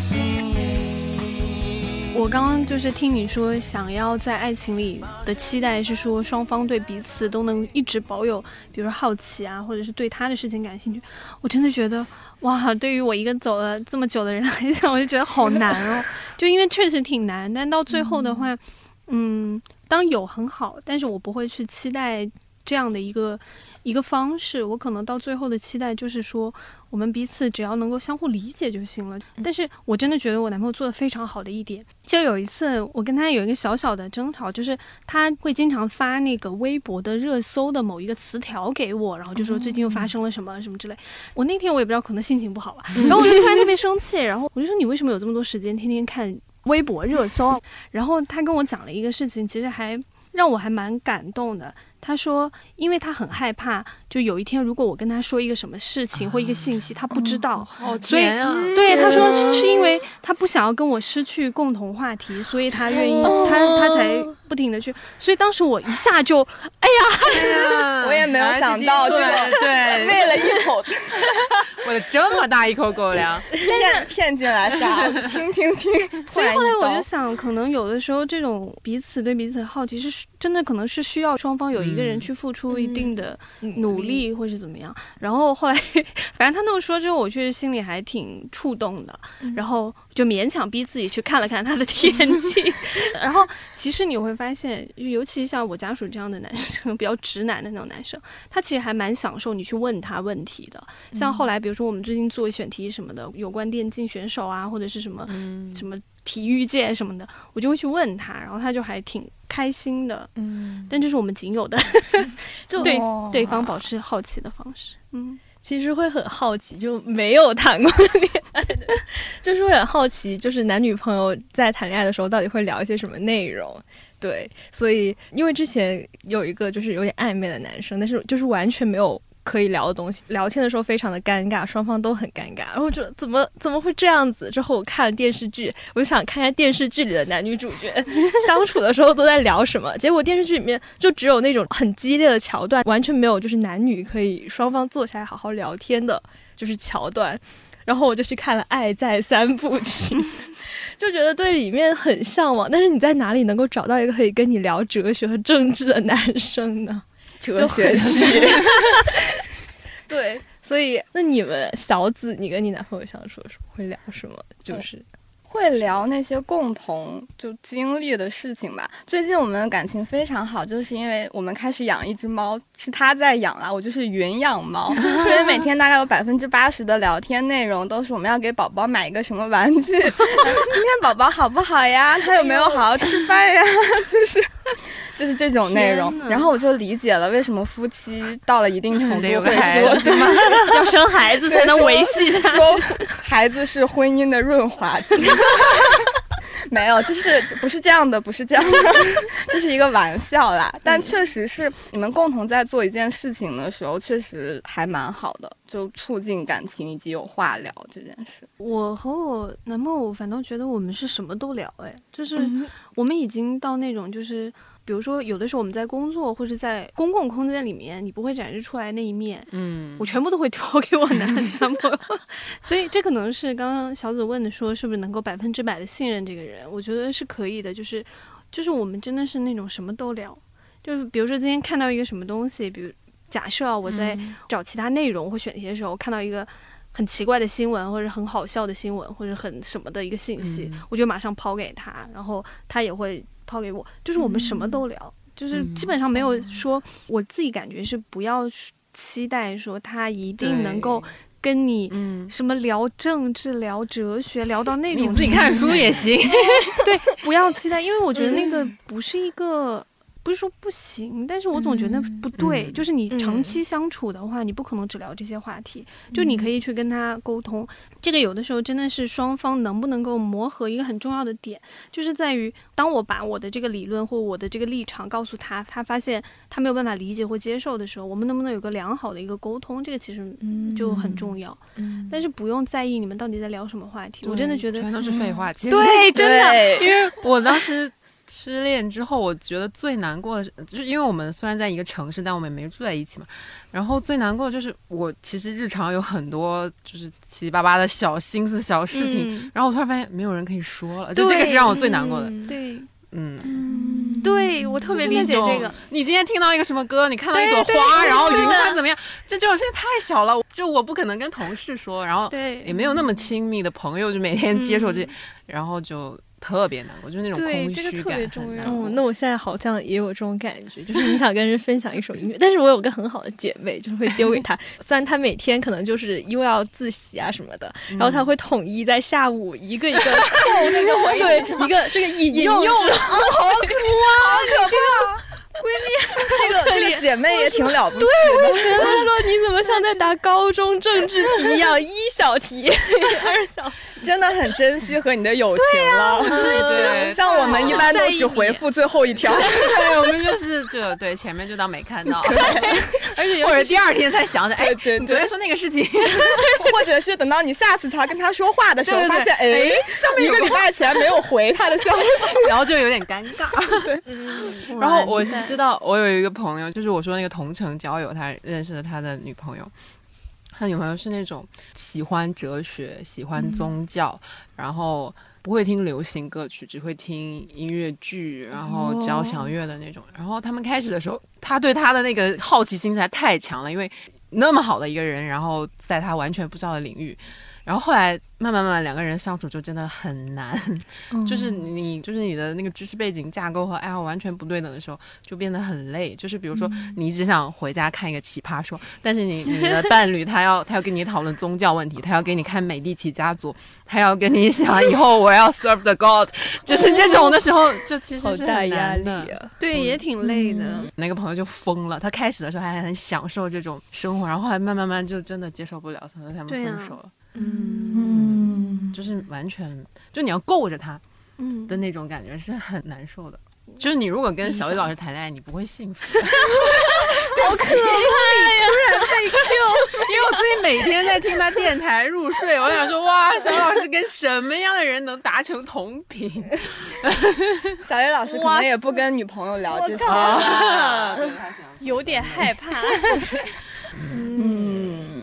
我刚刚就是听你说，想要在爱情里的期待是说双方对彼此都能一直保有，比如说好奇啊，或者是对他的事情感兴趣。我真的觉得，哇，对于我一个走了这么久的人来讲，我就觉得好难哦。(laughs) 就因为确实挺难，但到最后的话，嗯，当有很好，但是我不会去期待这样的一个。一个方式，我可能到最后的期待就是说，我们彼此只要能够相互理解就行了。但是我真的觉得我男朋友做的非常好的一点，就有一次我跟他有一个小小的争吵，就是他会经常发那个微博的热搜的某一个词条给我，然后就说最近又发生了什么什么之类。我那天我也不知道，可能心情不好吧，然后我就突然特别生气，然后我就说你为什么有这么多时间天天看微博热搜？(laughs) 然后他跟我讲了一个事情，其实还让我还蛮感动的。他说，因为他很害怕，就有一天如果我跟他说一个什么事情或一个信息，他不知道，所以对他说是因为他不想要跟我失去共同话题，所以他愿意他他才不停的去，所以当时我一下就，哎呀，我也没有想到这个，对，喂了一口，喂了这么大一口狗粮，(laughs) 骗骗进来啥？听听听。(laughs) 所以后来我就想，可能有的时候这种彼此对彼此的好奇是真的，可能是需要双方有一个人去付出一定的努力，或是怎么样。然后后来，反正他那么说之后，我确实心里还挺触动的，然后就勉强逼自己去看了看他的天气。(laughs) 然后其实你会发现，尤其像我家属这样的男生，(laughs) 比较直男的那种男生，他其实还蛮享受你去问他问题的。像后来，比如说我们最近做选题什么的，有关电竞选手啊，或者是什么什么体育界什么的，我就会去问他，然后他就还挺开心的。嗯，但这是我们仅有的，(laughs) 就对对方保持好奇的方式。嗯。其实会很好奇，就没有谈过恋爱的，(laughs) 就是会很好奇，就是男女朋友在谈恋爱的时候到底会聊一些什么内容。对，所以因为之前有一个就是有点暧昧的男生，但是就是完全没有。可以聊的东西，聊天的时候非常的尴尬，双方都很尴尬。然后就怎么怎么会这样子？之后我看了电视剧，我就想看看电视剧里的男女主角 (laughs) 相处的时候都在聊什么。结果电视剧里面就只有那种很激烈的桥段，完全没有就是男女可以双方坐下来好好聊天的，就是桥段。然后我就去看了《爱在三部曲》，就觉得对里面很向往。但是你在哪里能够找到一个可以跟你聊哲学和政治的男生呢？(laughs) 哲学系，(laughs) 对，所以那你们小紫，你跟你男朋友相处的时候会聊什么？就是会聊那些共同就经历的事情吧。最近我们的感情非常好，就是因为我们开始养一只猫，是他在养啊，我就是云养猫，(laughs) 所以每天大概有百分之八十的聊天内容都是我们要给宝宝买一个什么玩具，(laughs) 今天宝宝好不好呀？他有没有好好吃饭呀？(laughs) 就是。就是这种内容，然后我就理解了为什么夫妻到了一定程度会说什么 (laughs) 要生孩子才能维系下去，孩子是婚姻的润滑剂。(laughs) 没有，就是不是这样的，不是这样的，(laughs) 这是一个玩笑啦。但确实是你们共同在做一件事情的时候，确实还蛮好的，就促进感情以及有话聊这件事。我和我男朋友反倒觉得我们是什么都聊，哎，就是我们已经到那种就是。比如说，有的时候我们在工作或者在公共空间里面，你不会展示出来那一面，嗯，我全部都会投给我男男朋友，所以这可能是刚刚小紫问的，说是不是能够百分之百的信任这个人？我觉得是可以的，就是就是我们真的是那种什么都聊，就是比如说今天看到一个什么东西，比如假设我在找其他内容或选题的时候，看到一个很奇怪的新闻或者很好笑的新闻或者很什么的一个信息，我就马上抛给他，然后他也会。抛给我，就是我们什么都聊，就是基本上没有说，我自己感觉是不要期待说他一定能够跟你什么聊政治、聊哲学，聊到那种。你自己看书也行。(laughs) 对，不要期待，因为我觉得那个不是一个。不是说不行，但是我总觉得不对。就是你长期相处的话，你不可能只聊这些话题。就你可以去跟他沟通，这个有的时候真的是双方能不能够磨合一个很重要的点，就是在于当我把我的这个理论或我的这个立场告诉他，他发现他没有办法理解或接受的时候，我们能不能有个良好的一个沟通？这个其实就很重要。但是不用在意你们到底在聊什么话题，我真的觉得全都是废话。其实对，真的，因为我当时。失恋之后，我觉得最难过的是，就是因为我们虽然在一个城市，但我们也没住在一起嘛。然后最难过的就是，我其实日常有很多就是七七八八的小心思、小事情，然后我突然发现没有人可以说了，就这个是让我最难过的。对，嗯，对我特别理解这个。你今天听到一个什么歌，你看到一朵花，然后云彩怎么样？这这种事情太小了，就我不可能跟同事说，然后也没有那么亲密的朋友，就每天接受这，然后就。特别难过，就是那种空虚感很难过。那我现在好像也有这种感觉，就是你想跟人分享一首音乐，但是我有个很好的姐妹，就是会丢给她。(laughs) 虽然她每天可能就是因为要自习啊什么的，然后她会统一在下午一个一个那个回对一个 (laughs) 这个引用，(laughs) 好可怕，好可怕。闺蜜，这个这个姐妹也挺了不起的。对，我觉得说你怎么像在答高中政治题一样，一小题，二小，真的很珍惜和你的友情了。对对，像我们一般都只回复最后一条。(laughs) 对，我们就是就对前面就当没看到，而且或者第二天才想起，哎，对，你昨天说那个事情，(laughs) 或者是等到你下次他跟他说话的时候，发现哎，上面一个礼拜前没有回他的消息，(laughs) 然后就有点尴尬。对，然后我是知道我有一个朋友，就是我说那个同城交友，他认识了他的女朋友。他女朋友是那种喜欢哲学、喜欢宗教，然后不会听流行歌曲，只会听音乐剧，然后交响乐的那种。然后他们开始的时候，他对他的那个好奇心实在太强了，因为那么好的一个人，然后在他完全不知道的领域。然后后来慢慢慢慢两个人相处就真的很难，(laughs) 就是你就是你的那个知识背景架构和爱好完全不对等的时候，就变得很累。就是比如说你只想回家看一个奇葩说，但是你你的伴侣他要他要跟你讨论宗教问题，他要给你看美第奇家族，他要跟你想以后我要 serve the god，(laughs) 就是这种的时候就其实是很难的，对，也挺累的。那个朋友就疯了，他开始的时候还很享受这种生活，然后后来慢慢慢就真的接受不了，他说他们分手了。嗯，就是完全，就你要够着他，嗯的那种感觉是很难受的。就是你如果跟小雨老师谈恋爱，你不会幸福。好可爱呀！突然被 Q，因为我最近每天在听他电台入睡，我想说，哇，小雨老师跟什么样的人能达成同频？小雨老师可能也不跟女朋友聊这些，有点害怕。(laughs) (laughs)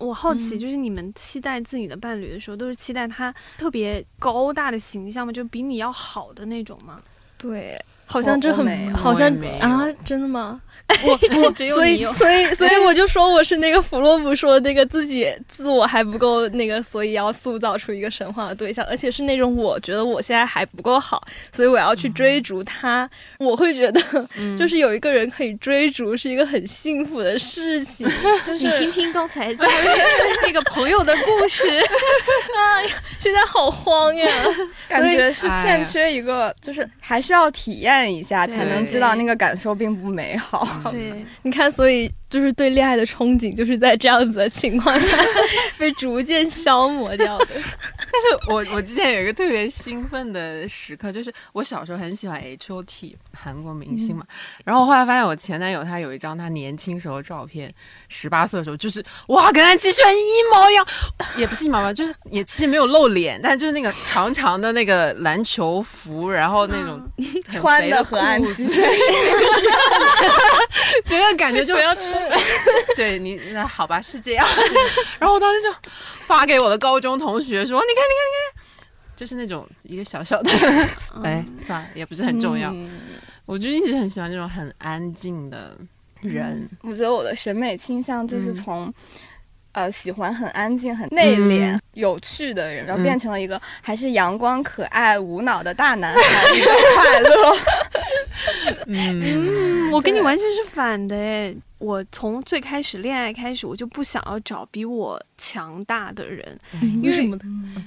我好奇，就是你们期待自己的伴侣的时候，都是期待他特别高大的形象吗？就比你要好的那种吗？对，好像这很，好像啊，真的吗？(laughs) 我 (laughs) 我所以所以 (laughs) 所以我就说我是那个弗洛姆说那个自己自我还不够那个，所以要塑造出一个神话的对象，而且是那种我觉得我现在还不够好，所以我要去追逐他。我会觉得就是有一个人可以追逐是一个很幸福的事情。就是你听听刚才那个朋友的故事啊，现在好慌呀，感觉是欠缺一个，就是还是要体验一下才能知道那个感受并不美好。对，你看，所以就是对恋爱的憧憬，就是在这样子的情况下 (laughs) 被逐渐消磨掉的。但是我我之前有一个特别兴奋的时刻，就是我小时候很喜欢 H O T 韩国明星嘛，然后我后来发现我前男友他有一张他年轻时候的照片，十八岁的时候，就是哇，跟他继续一模一样，也不是一毛毛，就是也其实没有露脸，但就是那个长长的那个篮球服，然后那种穿的和安静。(laughs) 觉得感觉就 (laughs) 对你那好吧是这样，(laughs) 然后我当时就发给我的高中同学说，你看你看你看，就是那种一个小小的，(laughs) 哎算了也不是很重要，我就一直很喜欢这种很安静的人，我觉得我的审美倾向就是从。呃，喜欢很安静、很内敛、有趣的人，然后变成了一个还是阳光、可爱、无脑的大男孩，(laughs) 快乐。(laughs) 嗯，我跟你完全是反的哎！我从最开始恋爱开始，我就不想要找比我强大的人，因为什么？就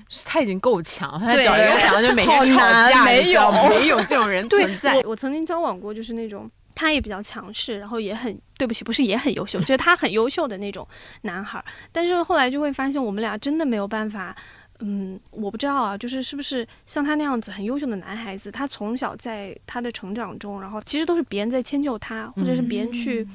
是他已经够强，他找一个强就每天吵架，没有没有这种人存在。我曾经交往过，就是那种。他也比较强势，然后也很对不起，不是也很优秀，就是他很优秀的那种男孩。但是后来就会发现，我们俩真的没有办法。嗯，我不知道啊，就是是不是像他那样子很优秀的男孩子，他从小在他的成长中，然后其实都是别人在迁就他，或者是别人去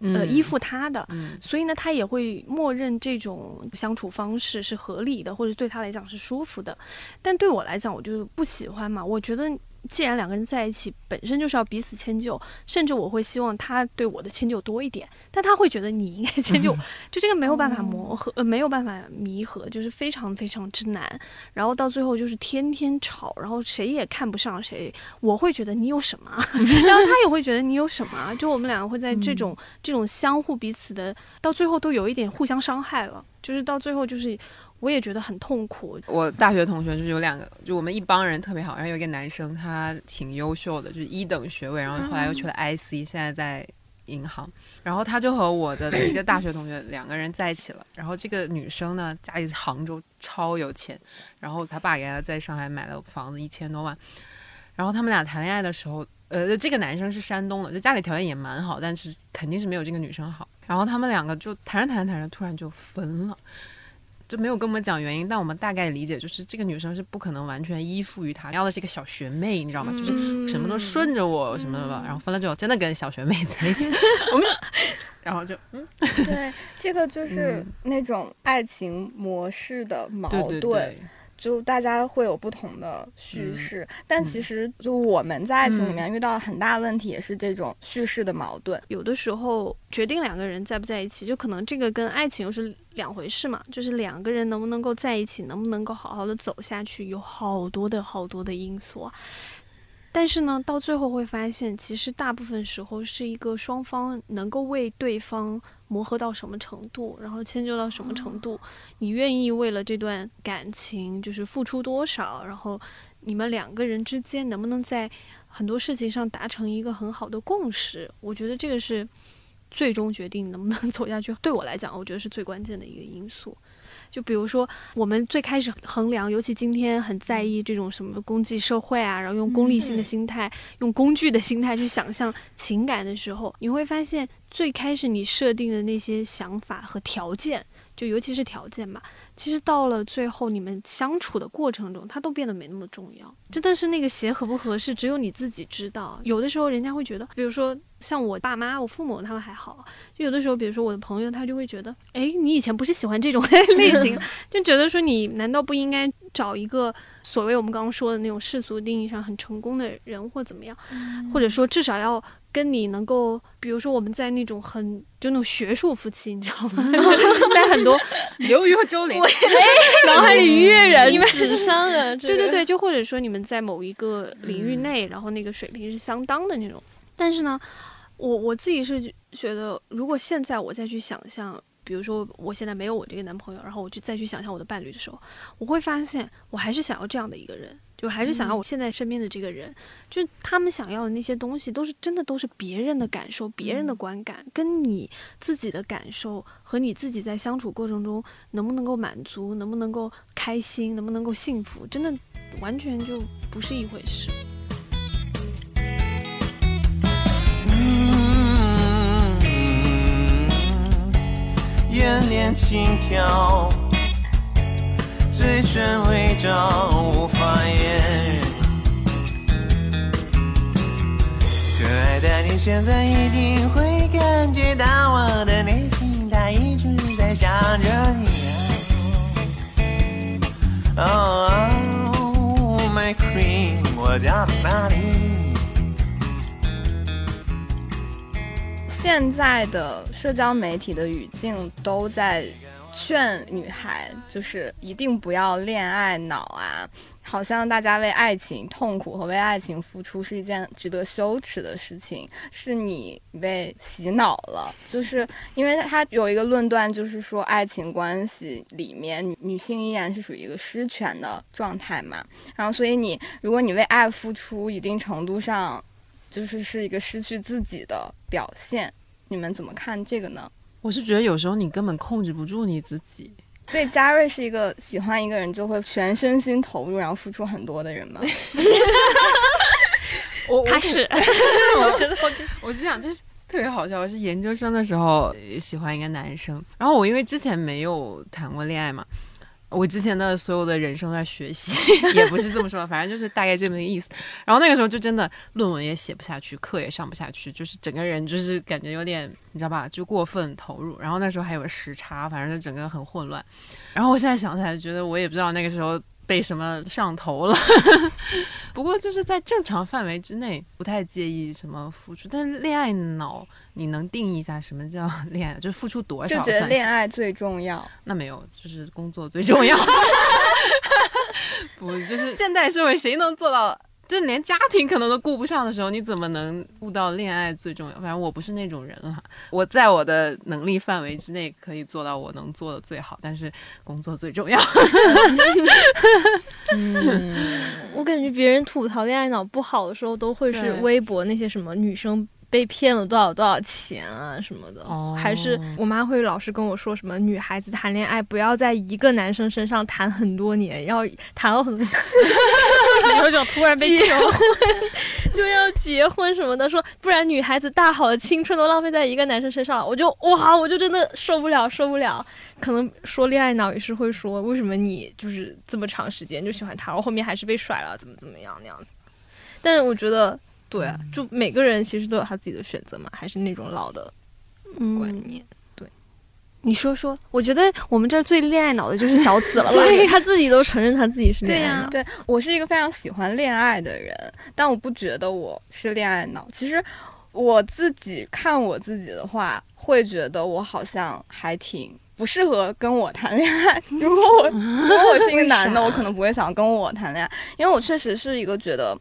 呃依附他的，所以呢，他也会默认这种相处方式是合理的，或者对他来讲是舒服的。但对我来讲，我就不喜欢嘛，我觉得。既然两个人在一起，本身就是要彼此迁就，甚至我会希望他对我的迁就多一点，但他会觉得你应该迁就，(laughs) 就这个没有办法磨合，呃，没有办法弥合，就是非常非常之难。然后到最后就是天天吵，然后谁也看不上谁。我会觉得你有什么，(laughs) 然后他也会觉得你有什么，就我们两个会在这种这种相互彼此的，到最后都有一点互相伤害了，就是到最后就是。我也觉得很痛苦。我大学同学就是有两个，就我们一帮人特别好，然后有一个男生，他挺优秀的，就是一等学位，然后后来又去了 IC，现在在银行。然后他就和我的一个大学同学两个人在一起了。然后这个女生呢，家里杭州超有钱，然后他爸给他在上海买了房子一千多万。然后他们俩谈恋爱的时候，呃，这个男生是山东的，就家里条件也蛮好，但是肯定是没有这个女生好。然后他们两个就谈着谈着谈着，突然就分了。就没有跟我们讲原因，但我们大概理解就是这个女生是不可能完全依附于他，要的是一个小学妹，你知道吗？就是什么都顺着我什么的吧。然后分了之后，真的跟小学妹在一起，(laughs) 我们，然后就嗯，对，这个就是那种爱情模式的矛盾。就大家会有不同的叙事，但其实就我们在爱情里面遇到很大问题，也是这种叙事的矛盾。有的时候决定两个人在不在一起，就可能这个跟爱情又是两回事嘛。就是两个人能不能够在一起，能不能够好好的走下去，有好多的好多的因素。但是呢，到最后会发现，其实大部分时候是一个双方能够为对方。磨合到什么程度，然后迁就到什么程度，你愿意为了这段感情就是付出多少，然后你们两个人之间能不能在很多事情上达成一个很好的共识？我觉得这个是最终决定能不能走下去。对我来讲，我觉得是最关键的一个因素。就比如说，我们最开始衡量，尤其今天很在意这种什么功绩社会啊，然后用功利性的心态、用工具的心态去想象情感的时候，你会发现，最开始你设定的那些想法和条件，就尤其是条件吧，其实到了最后你们相处的过程中，它都变得没那么重要。真的是那个鞋合不合适，只有你自己知道。有的时候人家会觉得，比如说。像我爸妈、我父母他们还好，就有的时候，比如说我的朋友，他就会觉得，哎，你以前不是喜欢这种 (laughs) 类型，(laughs) 就觉得说你难道不应该找一个所谓我们刚刚说的那种世俗定义上很成功的人或怎么样，或者说至少要跟你能够，比如说我们在那种很就那种学术夫妻，你知道吗？在很多刘瑜和周玲，脑海里跃然纸上啊，(laughs) 对对对，就或者说你们在某一个领域内，然后那个水平是相当的那种。但是呢，我我自己是觉得，如果现在我再去想象，比如说我现在没有我这个男朋友，然后我去再去想象我的伴侣的时候，我会发现我还是想要这样的一个人，就还是想要我现在身边的这个人，就他们想要的那些东西，都是真的都是别人的感受、别人的观感，跟你自己的感受和你自己在相处过程中能不能够满足、能不能够开心、能不能够幸福，真的完全就不是一回事。眼帘轻挑，嘴唇微张，无法言可爱的你现在一定会感觉到我的内心，它一直在想着你。Oh my queen，我家在哪里？现在的社交媒体的语境都在劝女孩，就是一定不要恋爱脑啊！好像大家为爱情痛苦和为爱情付出是一件值得羞耻的事情，是你被洗脑了。就是因为他有一个论断，就是说爱情关系里面女性依然是属于一个失权的状态嘛。然后，所以你如果你为爱付出一定程度上，就是是一个失去自己的表现。你们怎么看这个呢？我是觉得有时候你根本控制不住你自己。所以嘉瑞是一个喜欢一个人就会全身心投入，然后付出很多的人吗？(laughs) 我他是，(laughs) 我觉得我是想就是特别好笑。我是研究生的时候喜欢一个男生，然后我因为之前没有谈过恋爱嘛。我之前的所有的人生在学习，也不是这么说，反正就是大概这么个意思。然后那个时候就真的论文也写不下去，课也上不下去，就是整个人就是感觉有点，你知道吧，就过分投入。然后那时候还有时差，反正就整个很混乱。然后我现在想起来，觉得我也不知道那个时候。被什么上头了？(laughs) 不过就是在正常范围之内，不太介意什么付出。但是恋爱脑，你能定义一下什么叫 (laughs) 恋爱？就付出多少？就觉得恋爱最重要？那没有，就是工作最重要。(laughs) 不，就是现代社会谁能做到？就连家庭可能都顾不上的时候，你怎么能顾到恋爱最重要？反正我不是那种人哈，我在我的能力范围之内可以做到我能做的最好，但是工作最重要。(laughs) 嗯，我感觉别人吐槽恋爱脑不好的时候，都会是微博那些什么女生。被骗了多少多少钱啊什么的，还是我妈会老是跟我说什么女孩子谈恋爱不要在一个男生身上谈很多年，要谈了很多，(laughs) 有种突然被求婚，就要结婚什么的，说不然女孩子大好的青春都浪费在一个男生身上了，我就哇，我就真的受不了，受不了。可能说恋爱脑也是会说，为什么你就是这么长时间就喜欢他，然后后面还是被甩了，怎么怎么样那样子。但是我觉得，对啊，就每个人其实都有他自己的选择嘛，还是那种老的观念。对你说说，我觉得我们这儿最恋爱脑的就是小紫了吧。(laughs) 对他自己都承认他自己是恋爱脑。对我是一个非常喜欢恋爱的人，但我不觉得我是恋爱脑。其实我自己看我自己的话，会觉得我好像还挺不适合跟我谈恋爱。如果我 (laughs) 如果我是一个男的，我可能不会想跟我谈恋爱，因为我确实是一个觉得。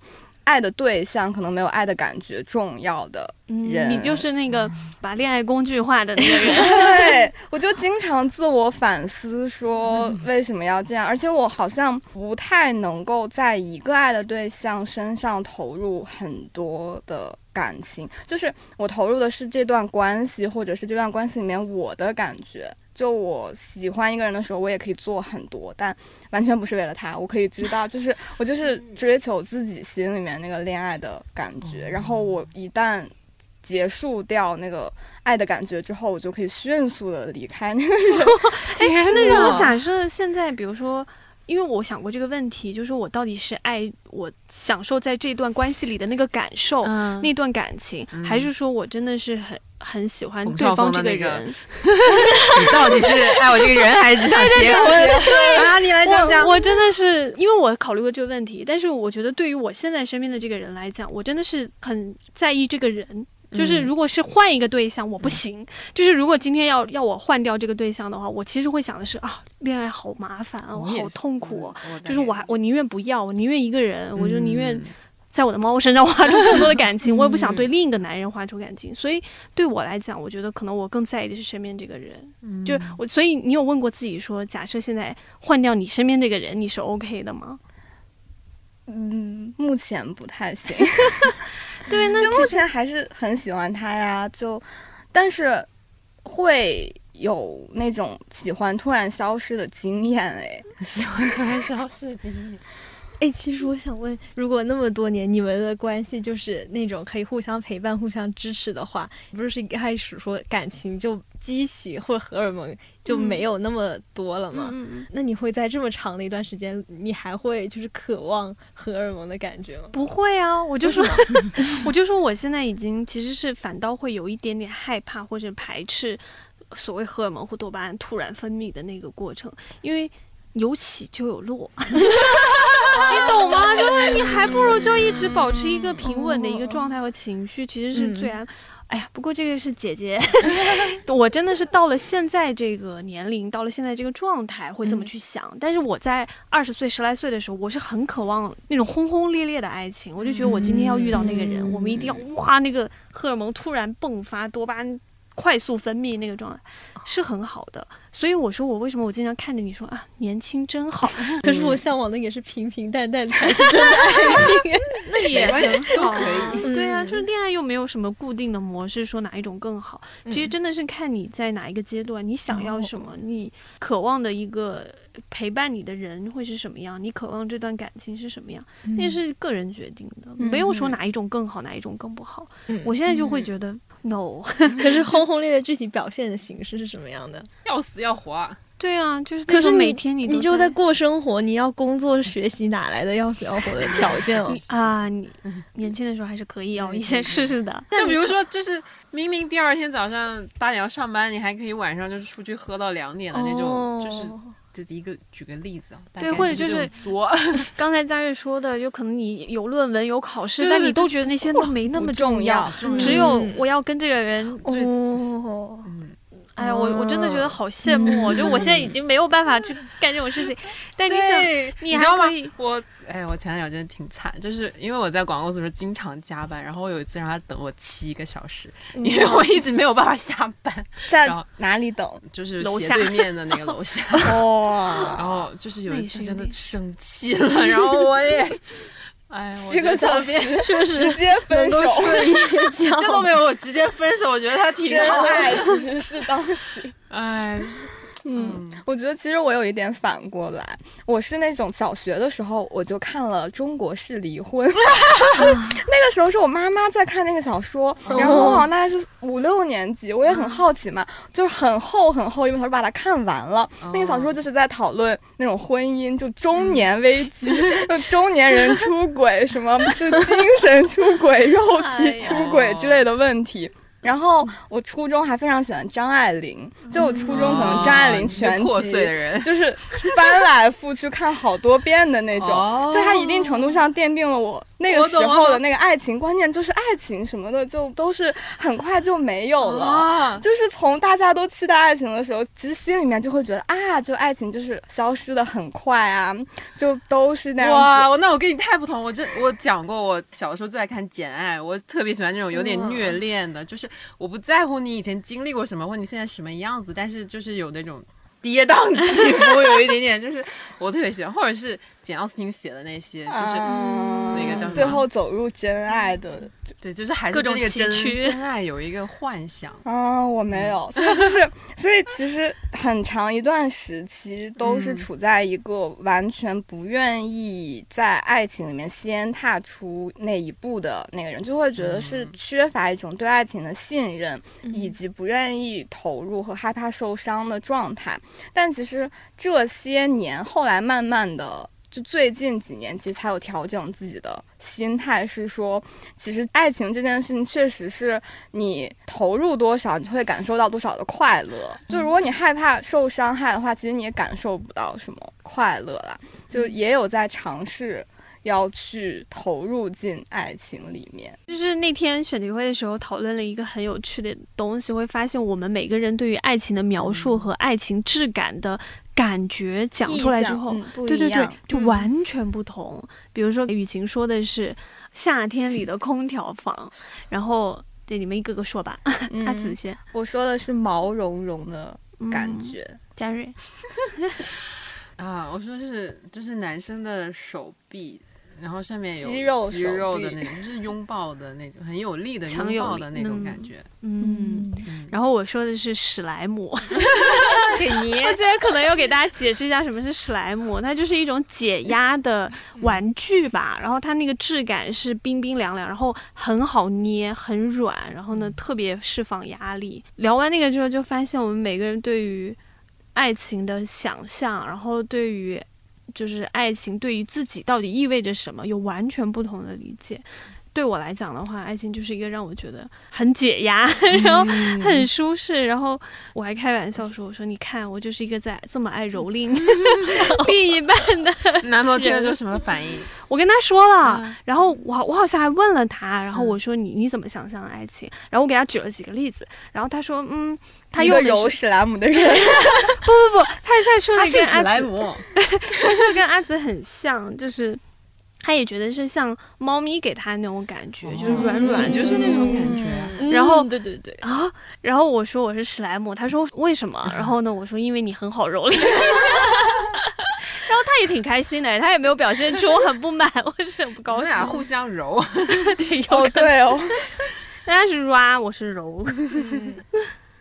爱的对象可能没有爱的感觉重要的人，你就是那个把恋爱工具化的那个人。(laughs) (laughs) 对，我就经常自我反思，说为什么要这样？而且我好像不太能够在一个爱的对象身上投入很多的感情，就是我投入的是这段关系，或者是这段关系里面我的感觉。就我喜欢一个人的时候，我也可以做很多，但完全不是为了他。我可以知道，就是我就是追求自己心里面那个恋爱的感觉。然后我一旦结束掉那个爱的感觉之后，我就可以迅速的离开那个人。(laughs) (laughs) 哎，那如果假设现在，比如说。因为我想过这个问题，就是我到底是爱我享受在这段关系里的那个感受，那段感情，还是说我真的是很很喜欢对方这个人？(laughs) 你到底是爱我这个人，还是只想结婚？对啊，你来讲讲。我真的是，因为我考虑过这个问题，但是我觉得对于我现在身边的这个人来讲，我真的是很在意这个人。就是如果是换一个对象，我不行。就是如果今天要要我换掉这个对象的话，我其实会想的是啊，恋爱好麻烦啊，我好痛苦。就是我还我宁愿不要，我宁愿一个人，我就宁愿在我的猫身上花出更多的感情，(laughs) 我也不想对另一个男人花出感情。所以对我来讲，我觉得可能我更在意的是身边这个人。就我，所以你有问过自己说，假设现在换掉你身边这个人，你是 OK 的吗？嗯，目前不太行。(laughs) 对，那就目前还是很喜欢他呀，就，但是会有那种喜欢突然消失的经验哎，喜欢突然消失的经验。(laughs) 哎，其实我想问，如果那么多年你们的关系就是那种可以互相陪伴、互相支持的话，不是一开始说感情就激起或者荷尔蒙就没有那么多了吗？那你会在这么长的一段时间，你还会就是渴望荷尔蒙的感觉吗？不会啊，我就说，(laughs) (laughs) 我就说我现在已经其实是反倒会有一点点害怕或者排斥所谓荷尔蒙或多巴胺突然分泌的那个过程，因为有起就有落。(laughs) 你懂吗？就是你还不如就一直保持一个平稳的一个状态和情绪，其实是最安。哎呀，不过这个是姐姐，(laughs) 我真的是到了现在这个年龄，到了现在这个状态，会这么去想。但是我在二十岁、十来岁的时候，我是很渴望那种轰轰烈烈的爱情。我就觉得我今天要遇到那个人，我们一定要哇，那个荷尔蒙突然迸发，多巴胺快速分泌那个状态。是很好的，所以我说我为什么我经常看着你说啊，年轻真好。(laughs) 可是我向往的也是平平淡淡才是真的爱情，(laughs) 那也很好。可以。对啊，就是恋爱又没有什么固定的模式，说哪一种更好。其实真的是看你在哪一个阶段，你想要什么，你渴望的一个陪伴你的人会是什么样，你渴望这段感情是什么样，那是个人决定的，没有说哪一种更好，哪一种更不好。我现在就会觉得。No，(laughs) 可是轰轰烈烈具体表现的形式是什么样的？要死要活啊！对啊，就是。可是每天你你就在过生活，你要工作学习，哪来的要死要活的条件 (laughs) 啊？你 (laughs) 年轻的时候还是可以要一些试试的。就比如说，就是明明第二天早上八点要上班，你还可以晚上就是出去喝到两点的那种，就是。这一个举个例子啊，对，或者就是作。(laughs) 刚才佳悦说的，就可能你有论文有考试，但你都觉得那些都没那么重要，只有我要跟这个人。哦，哎呀，我我真的觉得好羡慕，就我现在已经没有办法去干这种事情，(laughs) 但你想，你还可以我。哎，我前男友真的挺惨，就是因为我在广告公司时候经常加班，然后我有一次让他等我七个小时，因为我一直没有办法下班。(laughs) 在哪里等？就是斜对面的那个楼下。(laughs) 哇！然后就是有一次真的生气了，然后我也，哎，七个小时 (laughs) 确实直接分手，这都没有我直接分手，我觉得他挺真爱，其实是当时，(laughs) 哎。嗯，我觉得其实我有一点反过来，我是那种小学的时候我就看了《中国式离婚》(laughs) (laughs) 那个时候是我妈妈在看那个小说，然后我好像大概是五六年级，我也很好奇嘛，就是很厚很厚一本，小说把它看完了。那个小说就是在讨论那种婚姻，就中年危机，(laughs) 就中年人出轨，什么就精神出轨、肉体出轨之类的问题。然后我初中还非常喜欢张爱玲，就我初中可能张爱玲全集就是翻来覆去看好多遍的那种，就它一定程度上奠定了我。那个时候的那个爱情观念，就是爱情什么的，就都是很快就没有了。就是从大家都期待爱情的时候，其实心里面就会觉得啊，就爱情就是消失的很快啊，就都是那样。哇，那我跟你太不同。我这我讲过，我小的时候最爱看《简爱》，我特别喜欢这种有点虐恋的，就是我不在乎你以前经历过什么，或你现在什么样子，但是就是有那种跌宕 (laughs) 起伏，有一点点，就是我特别喜欢，或者是。简奥斯汀写的那些，就是那个叫最后走入真爱的，对，就是还是各种真真爱有一个幻想 (laughs) 啊，我没有，所以就是，所以其实很长一段时期都是处在一个完全不愿意在爱情里面先踏出那一步的那个人，就会觉得是缺乏一种对爱情的信任，以及不愿意投入和害怕受伤的状态。但其实这些年后来慢慢的。就最近几年，其实才有调整自己的心态，是说，其实爱情这件事情确实是你投入多少，你就会感受到多少的快乐。就如果你害怕受伤害的话，其实你也感受不到什么快乐啦。就也有在尝试要去投入进爱情里面。就是那天选题会的时候讨论了一个很有趣的东西，会发现我们每个人对于爱情的描述和爱情质感的。感觉讲出来之后，对对对，就完全不同。比如说，雨晴说的是夏天里的空调房，然后对你们一个个说吧。阿紫先，我说的是毛茸茸的感觉。嘉瑞，(laughs) 啊，我说是就是男生的手臂。然后上面有肌肉肌肉的那种，就是拥抱的那种，很有力的拥抱的那种感觉。嗯，然后我说的是史莱姆，(laughs) 给捏。我今天可能要给大家解释一下什么是史莱姆，它就是一种解压的玩具吧。然后它那个质感是冰冰凉凉，然后很好捏，很软，然后呢特别释放压力。聊完那个之后，就发现我们每个人对于爱情的想象，然后对于。就是爱情对于自己到底意味着什么，有完全不同的理解。对我来讲的话，爱情就是一个让我觉得很解压，(laughs) 然后很舒适。然后我还开玩笑说：“我说你看，我就是一个在这么爱蹂躏 (laughs) 另一半的。(laughs) ”男朋友听了就什么反应？我跟他说了，然后我我好像还问了他，然后我说：“你你怎么想象爱情？”然后我给他举了几个例子，然后他说：“嗯，他用揉史莱姆的人，不不不，他他说他是史莱姆，他说跟阿紫很像，就是。”他也觉得是像猫咪给他那种感觉，就是软软，就是那种感觉。然后，对对对啊，然后我说我是史莱姆，他说为什么？然后呢，我说因为你很好蹂躏。(laughs) 然后他也挺开心的，他也没有表现出我很不满或者很不高兴。互 (laughs) 相揉，对哦对哦，(laughs) 他是抓，我是揉。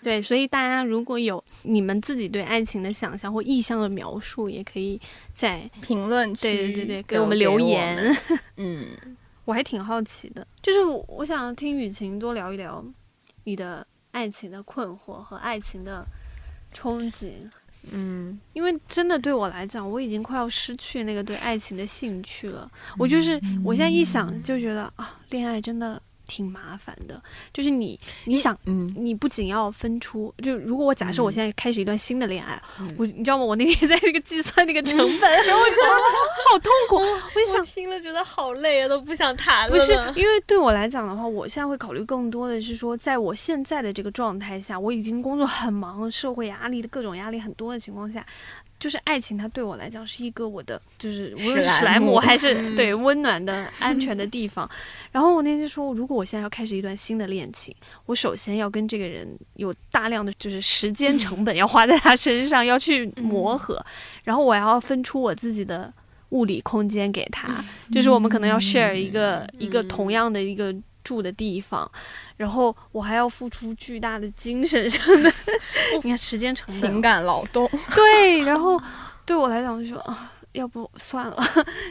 对，所以大家如果有你们自己对爱情的想象或意向的描述，也可以在评论区对对对对给我们留言。(laughs) 嗯，我还挺好奇的，就是我想听雨晴多聊一聊你的爱情的困惑和爱情的憧憬。嗯，因为真的对我来讲，我已经快要失去那个对爱情的兴趣了。我就是我现在一想就觉得啊，恋爱真的。挺麻烦的，就是你，你想，嗯，你不仅要分出，就如果我假设我现在开始一段新的恋爱，我，你知道吗？我那天在那个计算那个成本，然后我就觉得好痛苦，我就想听了觉得好累啊，都不想谈了。不是，因为对我来讲的话，我现在会考虑更多的是说，在我现在的这个状态下，我已经工作很忙，社会压力的各种压力很多的情况下。就是爱情，它对我来讲是一个我的，就是无论是史莱姆还是对温暖的安全的 (laughs) 地方。然后我那天说，如果我现在要开始一段新的恋情，我首先要跟这个人有大量的就是时间成本要花在他身上，要去磨合，然后我要分出我自己的物理空间给他，就是我们可能要 share 一个一个同样的一个。住的地方，然后我还要付出巨大的精神上的，(laughs) 你看时间成本、情感劳动。(laughs) 对，然后对我来讲就说啊，要不算了。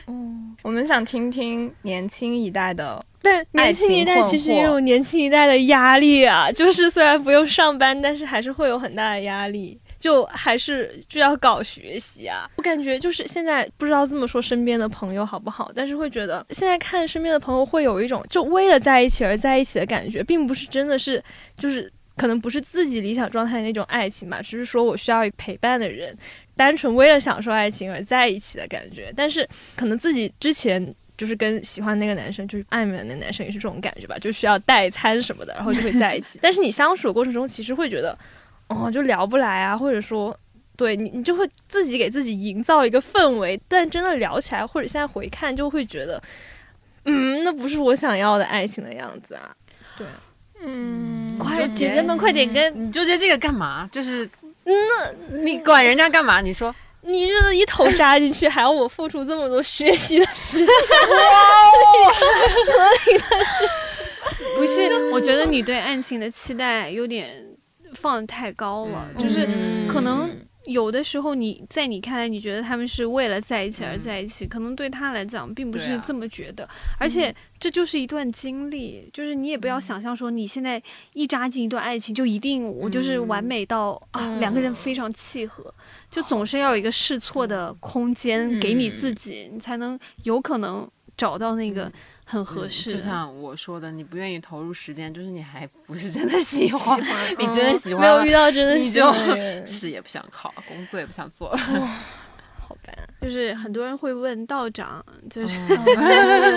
嗯，(laughs) 我们想听听年轻一代的，但年轻一代其实也有年轻一代的压力啊，就是虽然不用上班，但是还是会有很大的压力。就还是就要搞学习啊！我感觉就是现在不知道这么说身边的朋友好不好，但是会觉得现在看身边的朋友会有一种就为了在一起而在一起的感觉，并不是真的是就是可能不是自己理想状态的那种爱情吧，只是说我需要一个陪伴的人，单纯为了享受爱情而在一起的感觉。但是可能自己之前就是跟喜欢那个男生就是暧昧的那男生也是这种感觉吧，就需要代餐什么的，然后就会在一起。但是你相处的过程中，其实会觉得。哦，就聊不来啊，或者说，对你，你就会自己给自己营造一个氛围，但真的聊起来，或者现在回看，就会觉得，嗯，那不是我想要的爱情的样子啊。对，嗯，快，姐姐们快点跟，你纠结这个干嘛？就是，那你管人家干嘛？你说，你这一头扎进去，还要我付出这么多学习的时间，(laughs) 哇，(laughs) 合理的事情，不是？我觉得你对爱情的期待有点。放的太高了，就是可能有的时候你在你看来，你觉得他们是为了在一起而在一起，可能对他来讲并不是这么觉得。而且这就是一段经历，就是你也不要想象说你现在一扎进一段爱情就一定我就是完美到啊两个人非常契合，就总是要有一个试错的空间给你自己，你才能有可能找到那个。很合适，就像我说的，你不愿意投入时间，就是你还不是真的喜欢，你真的喜欢，没有遇到真的喜欢的人，事业不想考，工作也不想做了，好吧。就是很多人会问道长，就是 (laughs)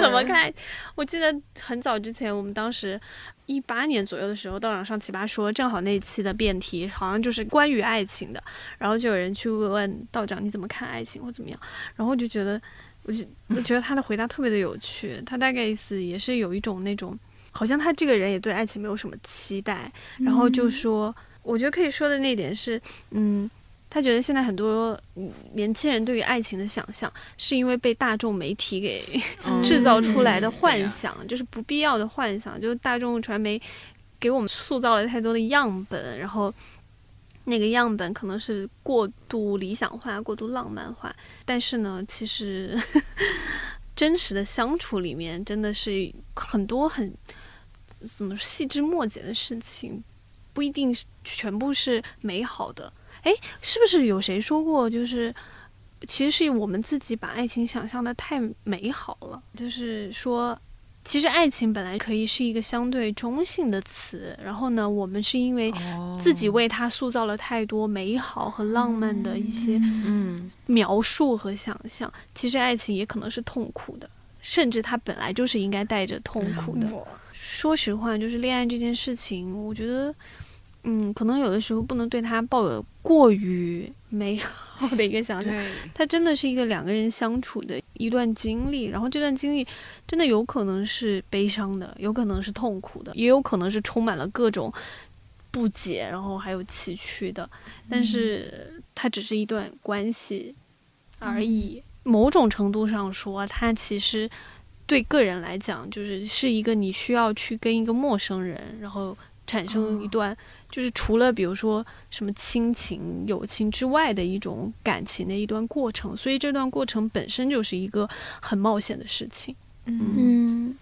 怎么 (laughs) 看？我记得很早之前，我们当时一八年左右的时候，道长上奇葩说，正好那一期的辩题好像就是关于爱情的，然后就有人去问道长你怎么看爱情或怎么样，然后我就觉得。我就我觉得他的回答特别的有趣，他大概意思也是有一种那种，好像他这个人也对爱情没有什么期待，然后就说，我觉得可以说的那点是，嗯，他觉得现在很多年轻人对于爱情的想象，是因为被大众媒体给 (laughs) 制造出来的幻想，就是不必要的幻想，就是大众传媒给我们塑造了太多的样本，然后。那个样本可能是过度理想化、过度浪漫化，但是呢，其实 (laughs) 真实的相处里面真的是很多很怎么细枝末节的事情，不一定全部是美好的。哎，是不是有谁说过，就是其实是我们自己把爱情想象的太美好了，就是说。其实爱情本来可以是一个相对中性的词，然后呢，我们是因为自己为它塑造了太多美好和浪漫的一些嗯描述和想象。其实爱情也可能是痛苦的，甚至它本来就是应该带着痛苦的。说实话，就是恋爱这件事情，我觉得。嗯，可能有的时候不能对他抱有过于美好的一个想象。他真的是一个两个人相处的一段经历，然后这段经历真的有可能是悲伤的，有可能是痛苦的，也有可能是充满了各种不解，然后还有崎岖的。但是它只是一段关系而已。某种程度上说，它其实对个人来讲，就是是一个你需要去跟一个陌生人，然后产生一段。就是除了比如说什么亲情、友情之外的一种感情的一段过程，所以这段过程本身就是一个很冒险的事情。嗯，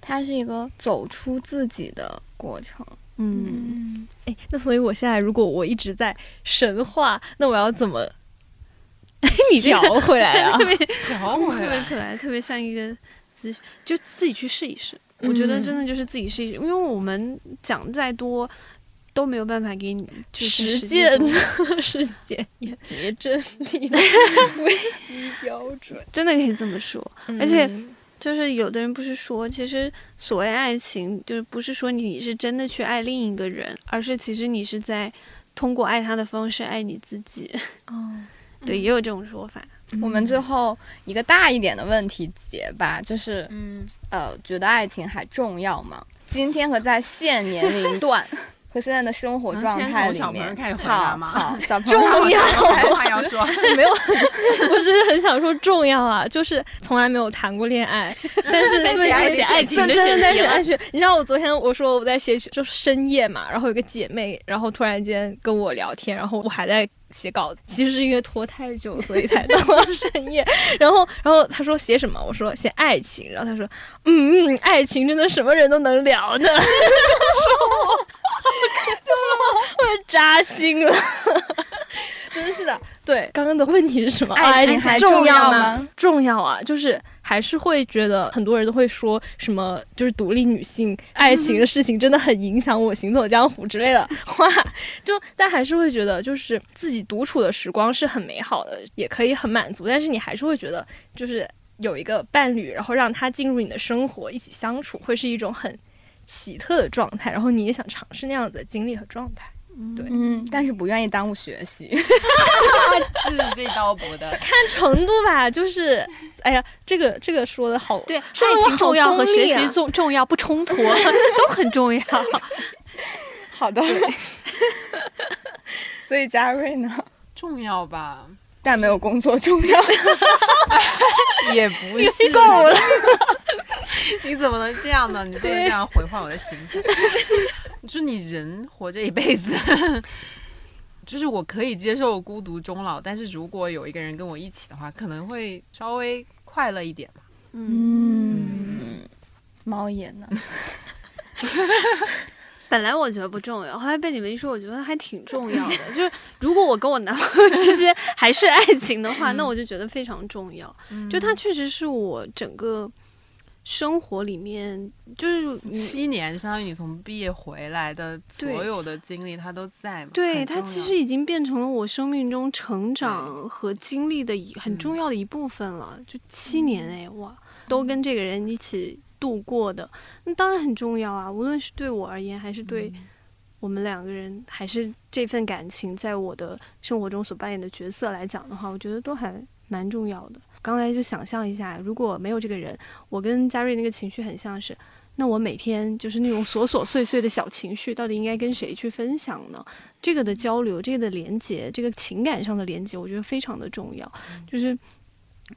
它是一个走出自己的过程。嗯，哎，那所以我现在如果我一直在神话，那我要怎么 (laughs) 你调回来啊？(laughs) 特别 (laughs) 调回来，特别可爱，特别像一个咨询，就自己去试一试。我觉得真的就是自己试一试，因为我们讲再多。都没有办法给你实践实践 (laughs) 也别真理的唯一标准，真的可以这么说。而且，就是有的人不是说，其实所谓爱情，就是不是说你是真的去爱另一个人，而是其实你是在通过爱他的方式爱你自己。哦，对，也有这种说法。我们最后一个大一点的问题结吧，就是，嗯，呃，觉得爱情还重要吗？今天和在现年龄段。(laughs) 和现在的生活状态里面。好，好，小朋友重要话要说，(laughs) 没有，(laughs) 我是很想说重要啊，就是从来没有谈过恋爱，(laughs) 但是对写爱情的选题。你知道我昨天我说我在写，就深夜嘛，然后有个姐妹，然后突然间跟我聊天，然后我还在。写稿子其实是因为拖太久，所以才到了深夜。然后，然后他说写什么？我说写爱情。然后他说，嗯，爱情真的什么人都能聊的。说我，(laughs) 就我扎心了。真是的，对，刚刚的问题是什么？爱情还重要吗？重要啊，就是还是会觉得很多人都会说什么，就是独立女性爱情的事情真的很影响我行走江湖之类的 (laughs) 话，就但还是会觉得就是自己独处的时光是很美好的，也可以很满足，但是你还是会觉得就是有一个伴侣，然后让他进入你的生活一起相处，会是一种很奇特的状态，然后你也想尝试那样子的经历和状态。对，嗯，但是不愿意耽误学习，(laughs) 是这刀补的，看程度吧，就是，哎呀，这个这个说的好，对，爱情重要和学习重重要不冲突，(laughs) 都很重要。(laughs) 好的，所以嘉瑞呢？重要吧，但没有工作重要，也不是够了。(laughs) 你怎么能这样呢？你不能这样毁坏我的形象。(laughs) 就是你人活这一辈子，(laughs) 就是我可以接受孤独终老，但是如果有一个人跟我一起的话，可能会稍微快乐一点吧。嗯，猫眼呢？本来我觉得不重要，后来被你们一说，我觉得还挺重要的。就是如果我跟我男朋友之间还是爱情的话，那我就觉得非常重要。就他确实是我整个。生活里面就是七年，相当于你从毕业回来的所有的经历，它都在。对，它其实已经变成了我生命中成长和经历的一很重要的一部分了。就七年哎，哇，都跟这个人一起度过的，那当然很重要啊。无论是对我而言，还是对我们两个人，还是这份感情在我的生活中所扮演的角色来讲的话，我觉得都还蛮重要的。刚才就想象一下，如果没有这个人，我跟嘉瑞那个情绪很像是，那我每天就是那种琐琐碎碎的小情绪，到底应该跟谁去分享呢？这个的交流，这个的连接，这个情感上的连接，我觉得非常的重要，就是。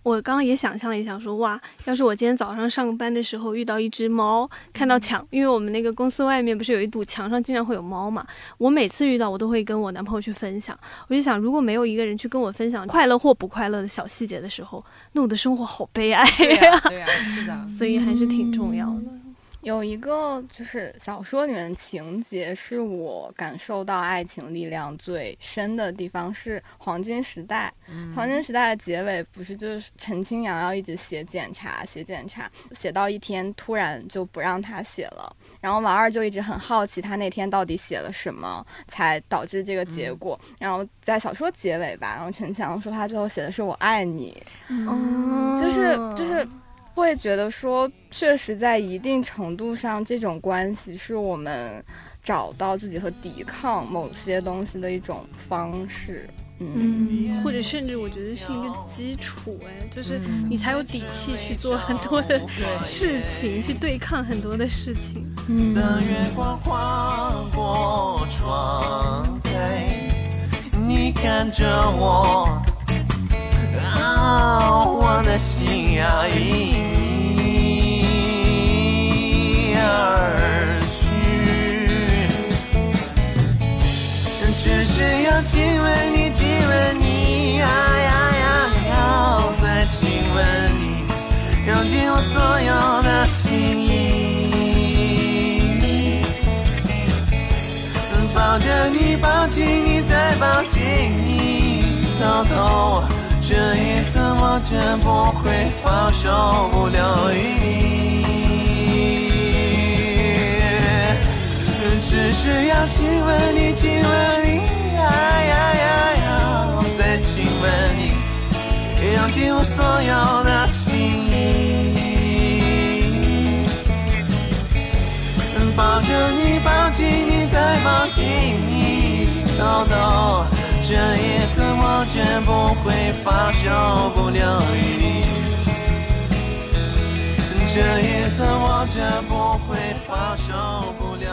我刚刚也想象了一下，说哇，要是我今天早上上班的时候遇到一只猫，看到墙，因为我们那个公司外面不是有一堵墙上经常会有猫嘛，我每次遇到我都会跟我男朋友去分享。我就想，如果没有一个人去跟我分享快乐或不快乐的小细节的时候，那我的生活好悲哀呀。对呀，是的，(laughs) 所以还是挺重要的。有一个就是小说里面的情节，是我感受到爱情力量最深的地方，是黄金时代。黄金时代的结尾不是就是陈清扬要一直写检查，写检查，写到一天突然就不让他写了，然后王二就一直很好奇他那天到底写了什么，才导致这个结果。然后在小说结尾吧，然后陈强说他最后写的是我爱你，就是就是。会觉得说，确实在一定程度上，这种关系是我们找到自己和抵抗某些东西的一种方式，嗯，或者甚至我觉得是一个基础，哎，就是你才有底气去做很多的事情，去对抗很多的事情。嗯。月光划过窗你看着我。我的心要只是要亲吻你，亲吻你，呀呀呀，要再亲吻你，用尽我所有的情意，抱着你，抱紧你，再抱紧你，偷偷。这一次我绝不会放手不留余地，只是要亲吻你，亲吻你，呀呀呀呀，再亲吻你，用尽我所有的情意，抱着你，抱紧你，再抱紧你，偷偷。这一次我绝不会放手不留余地，这一次我绝不会放手不留。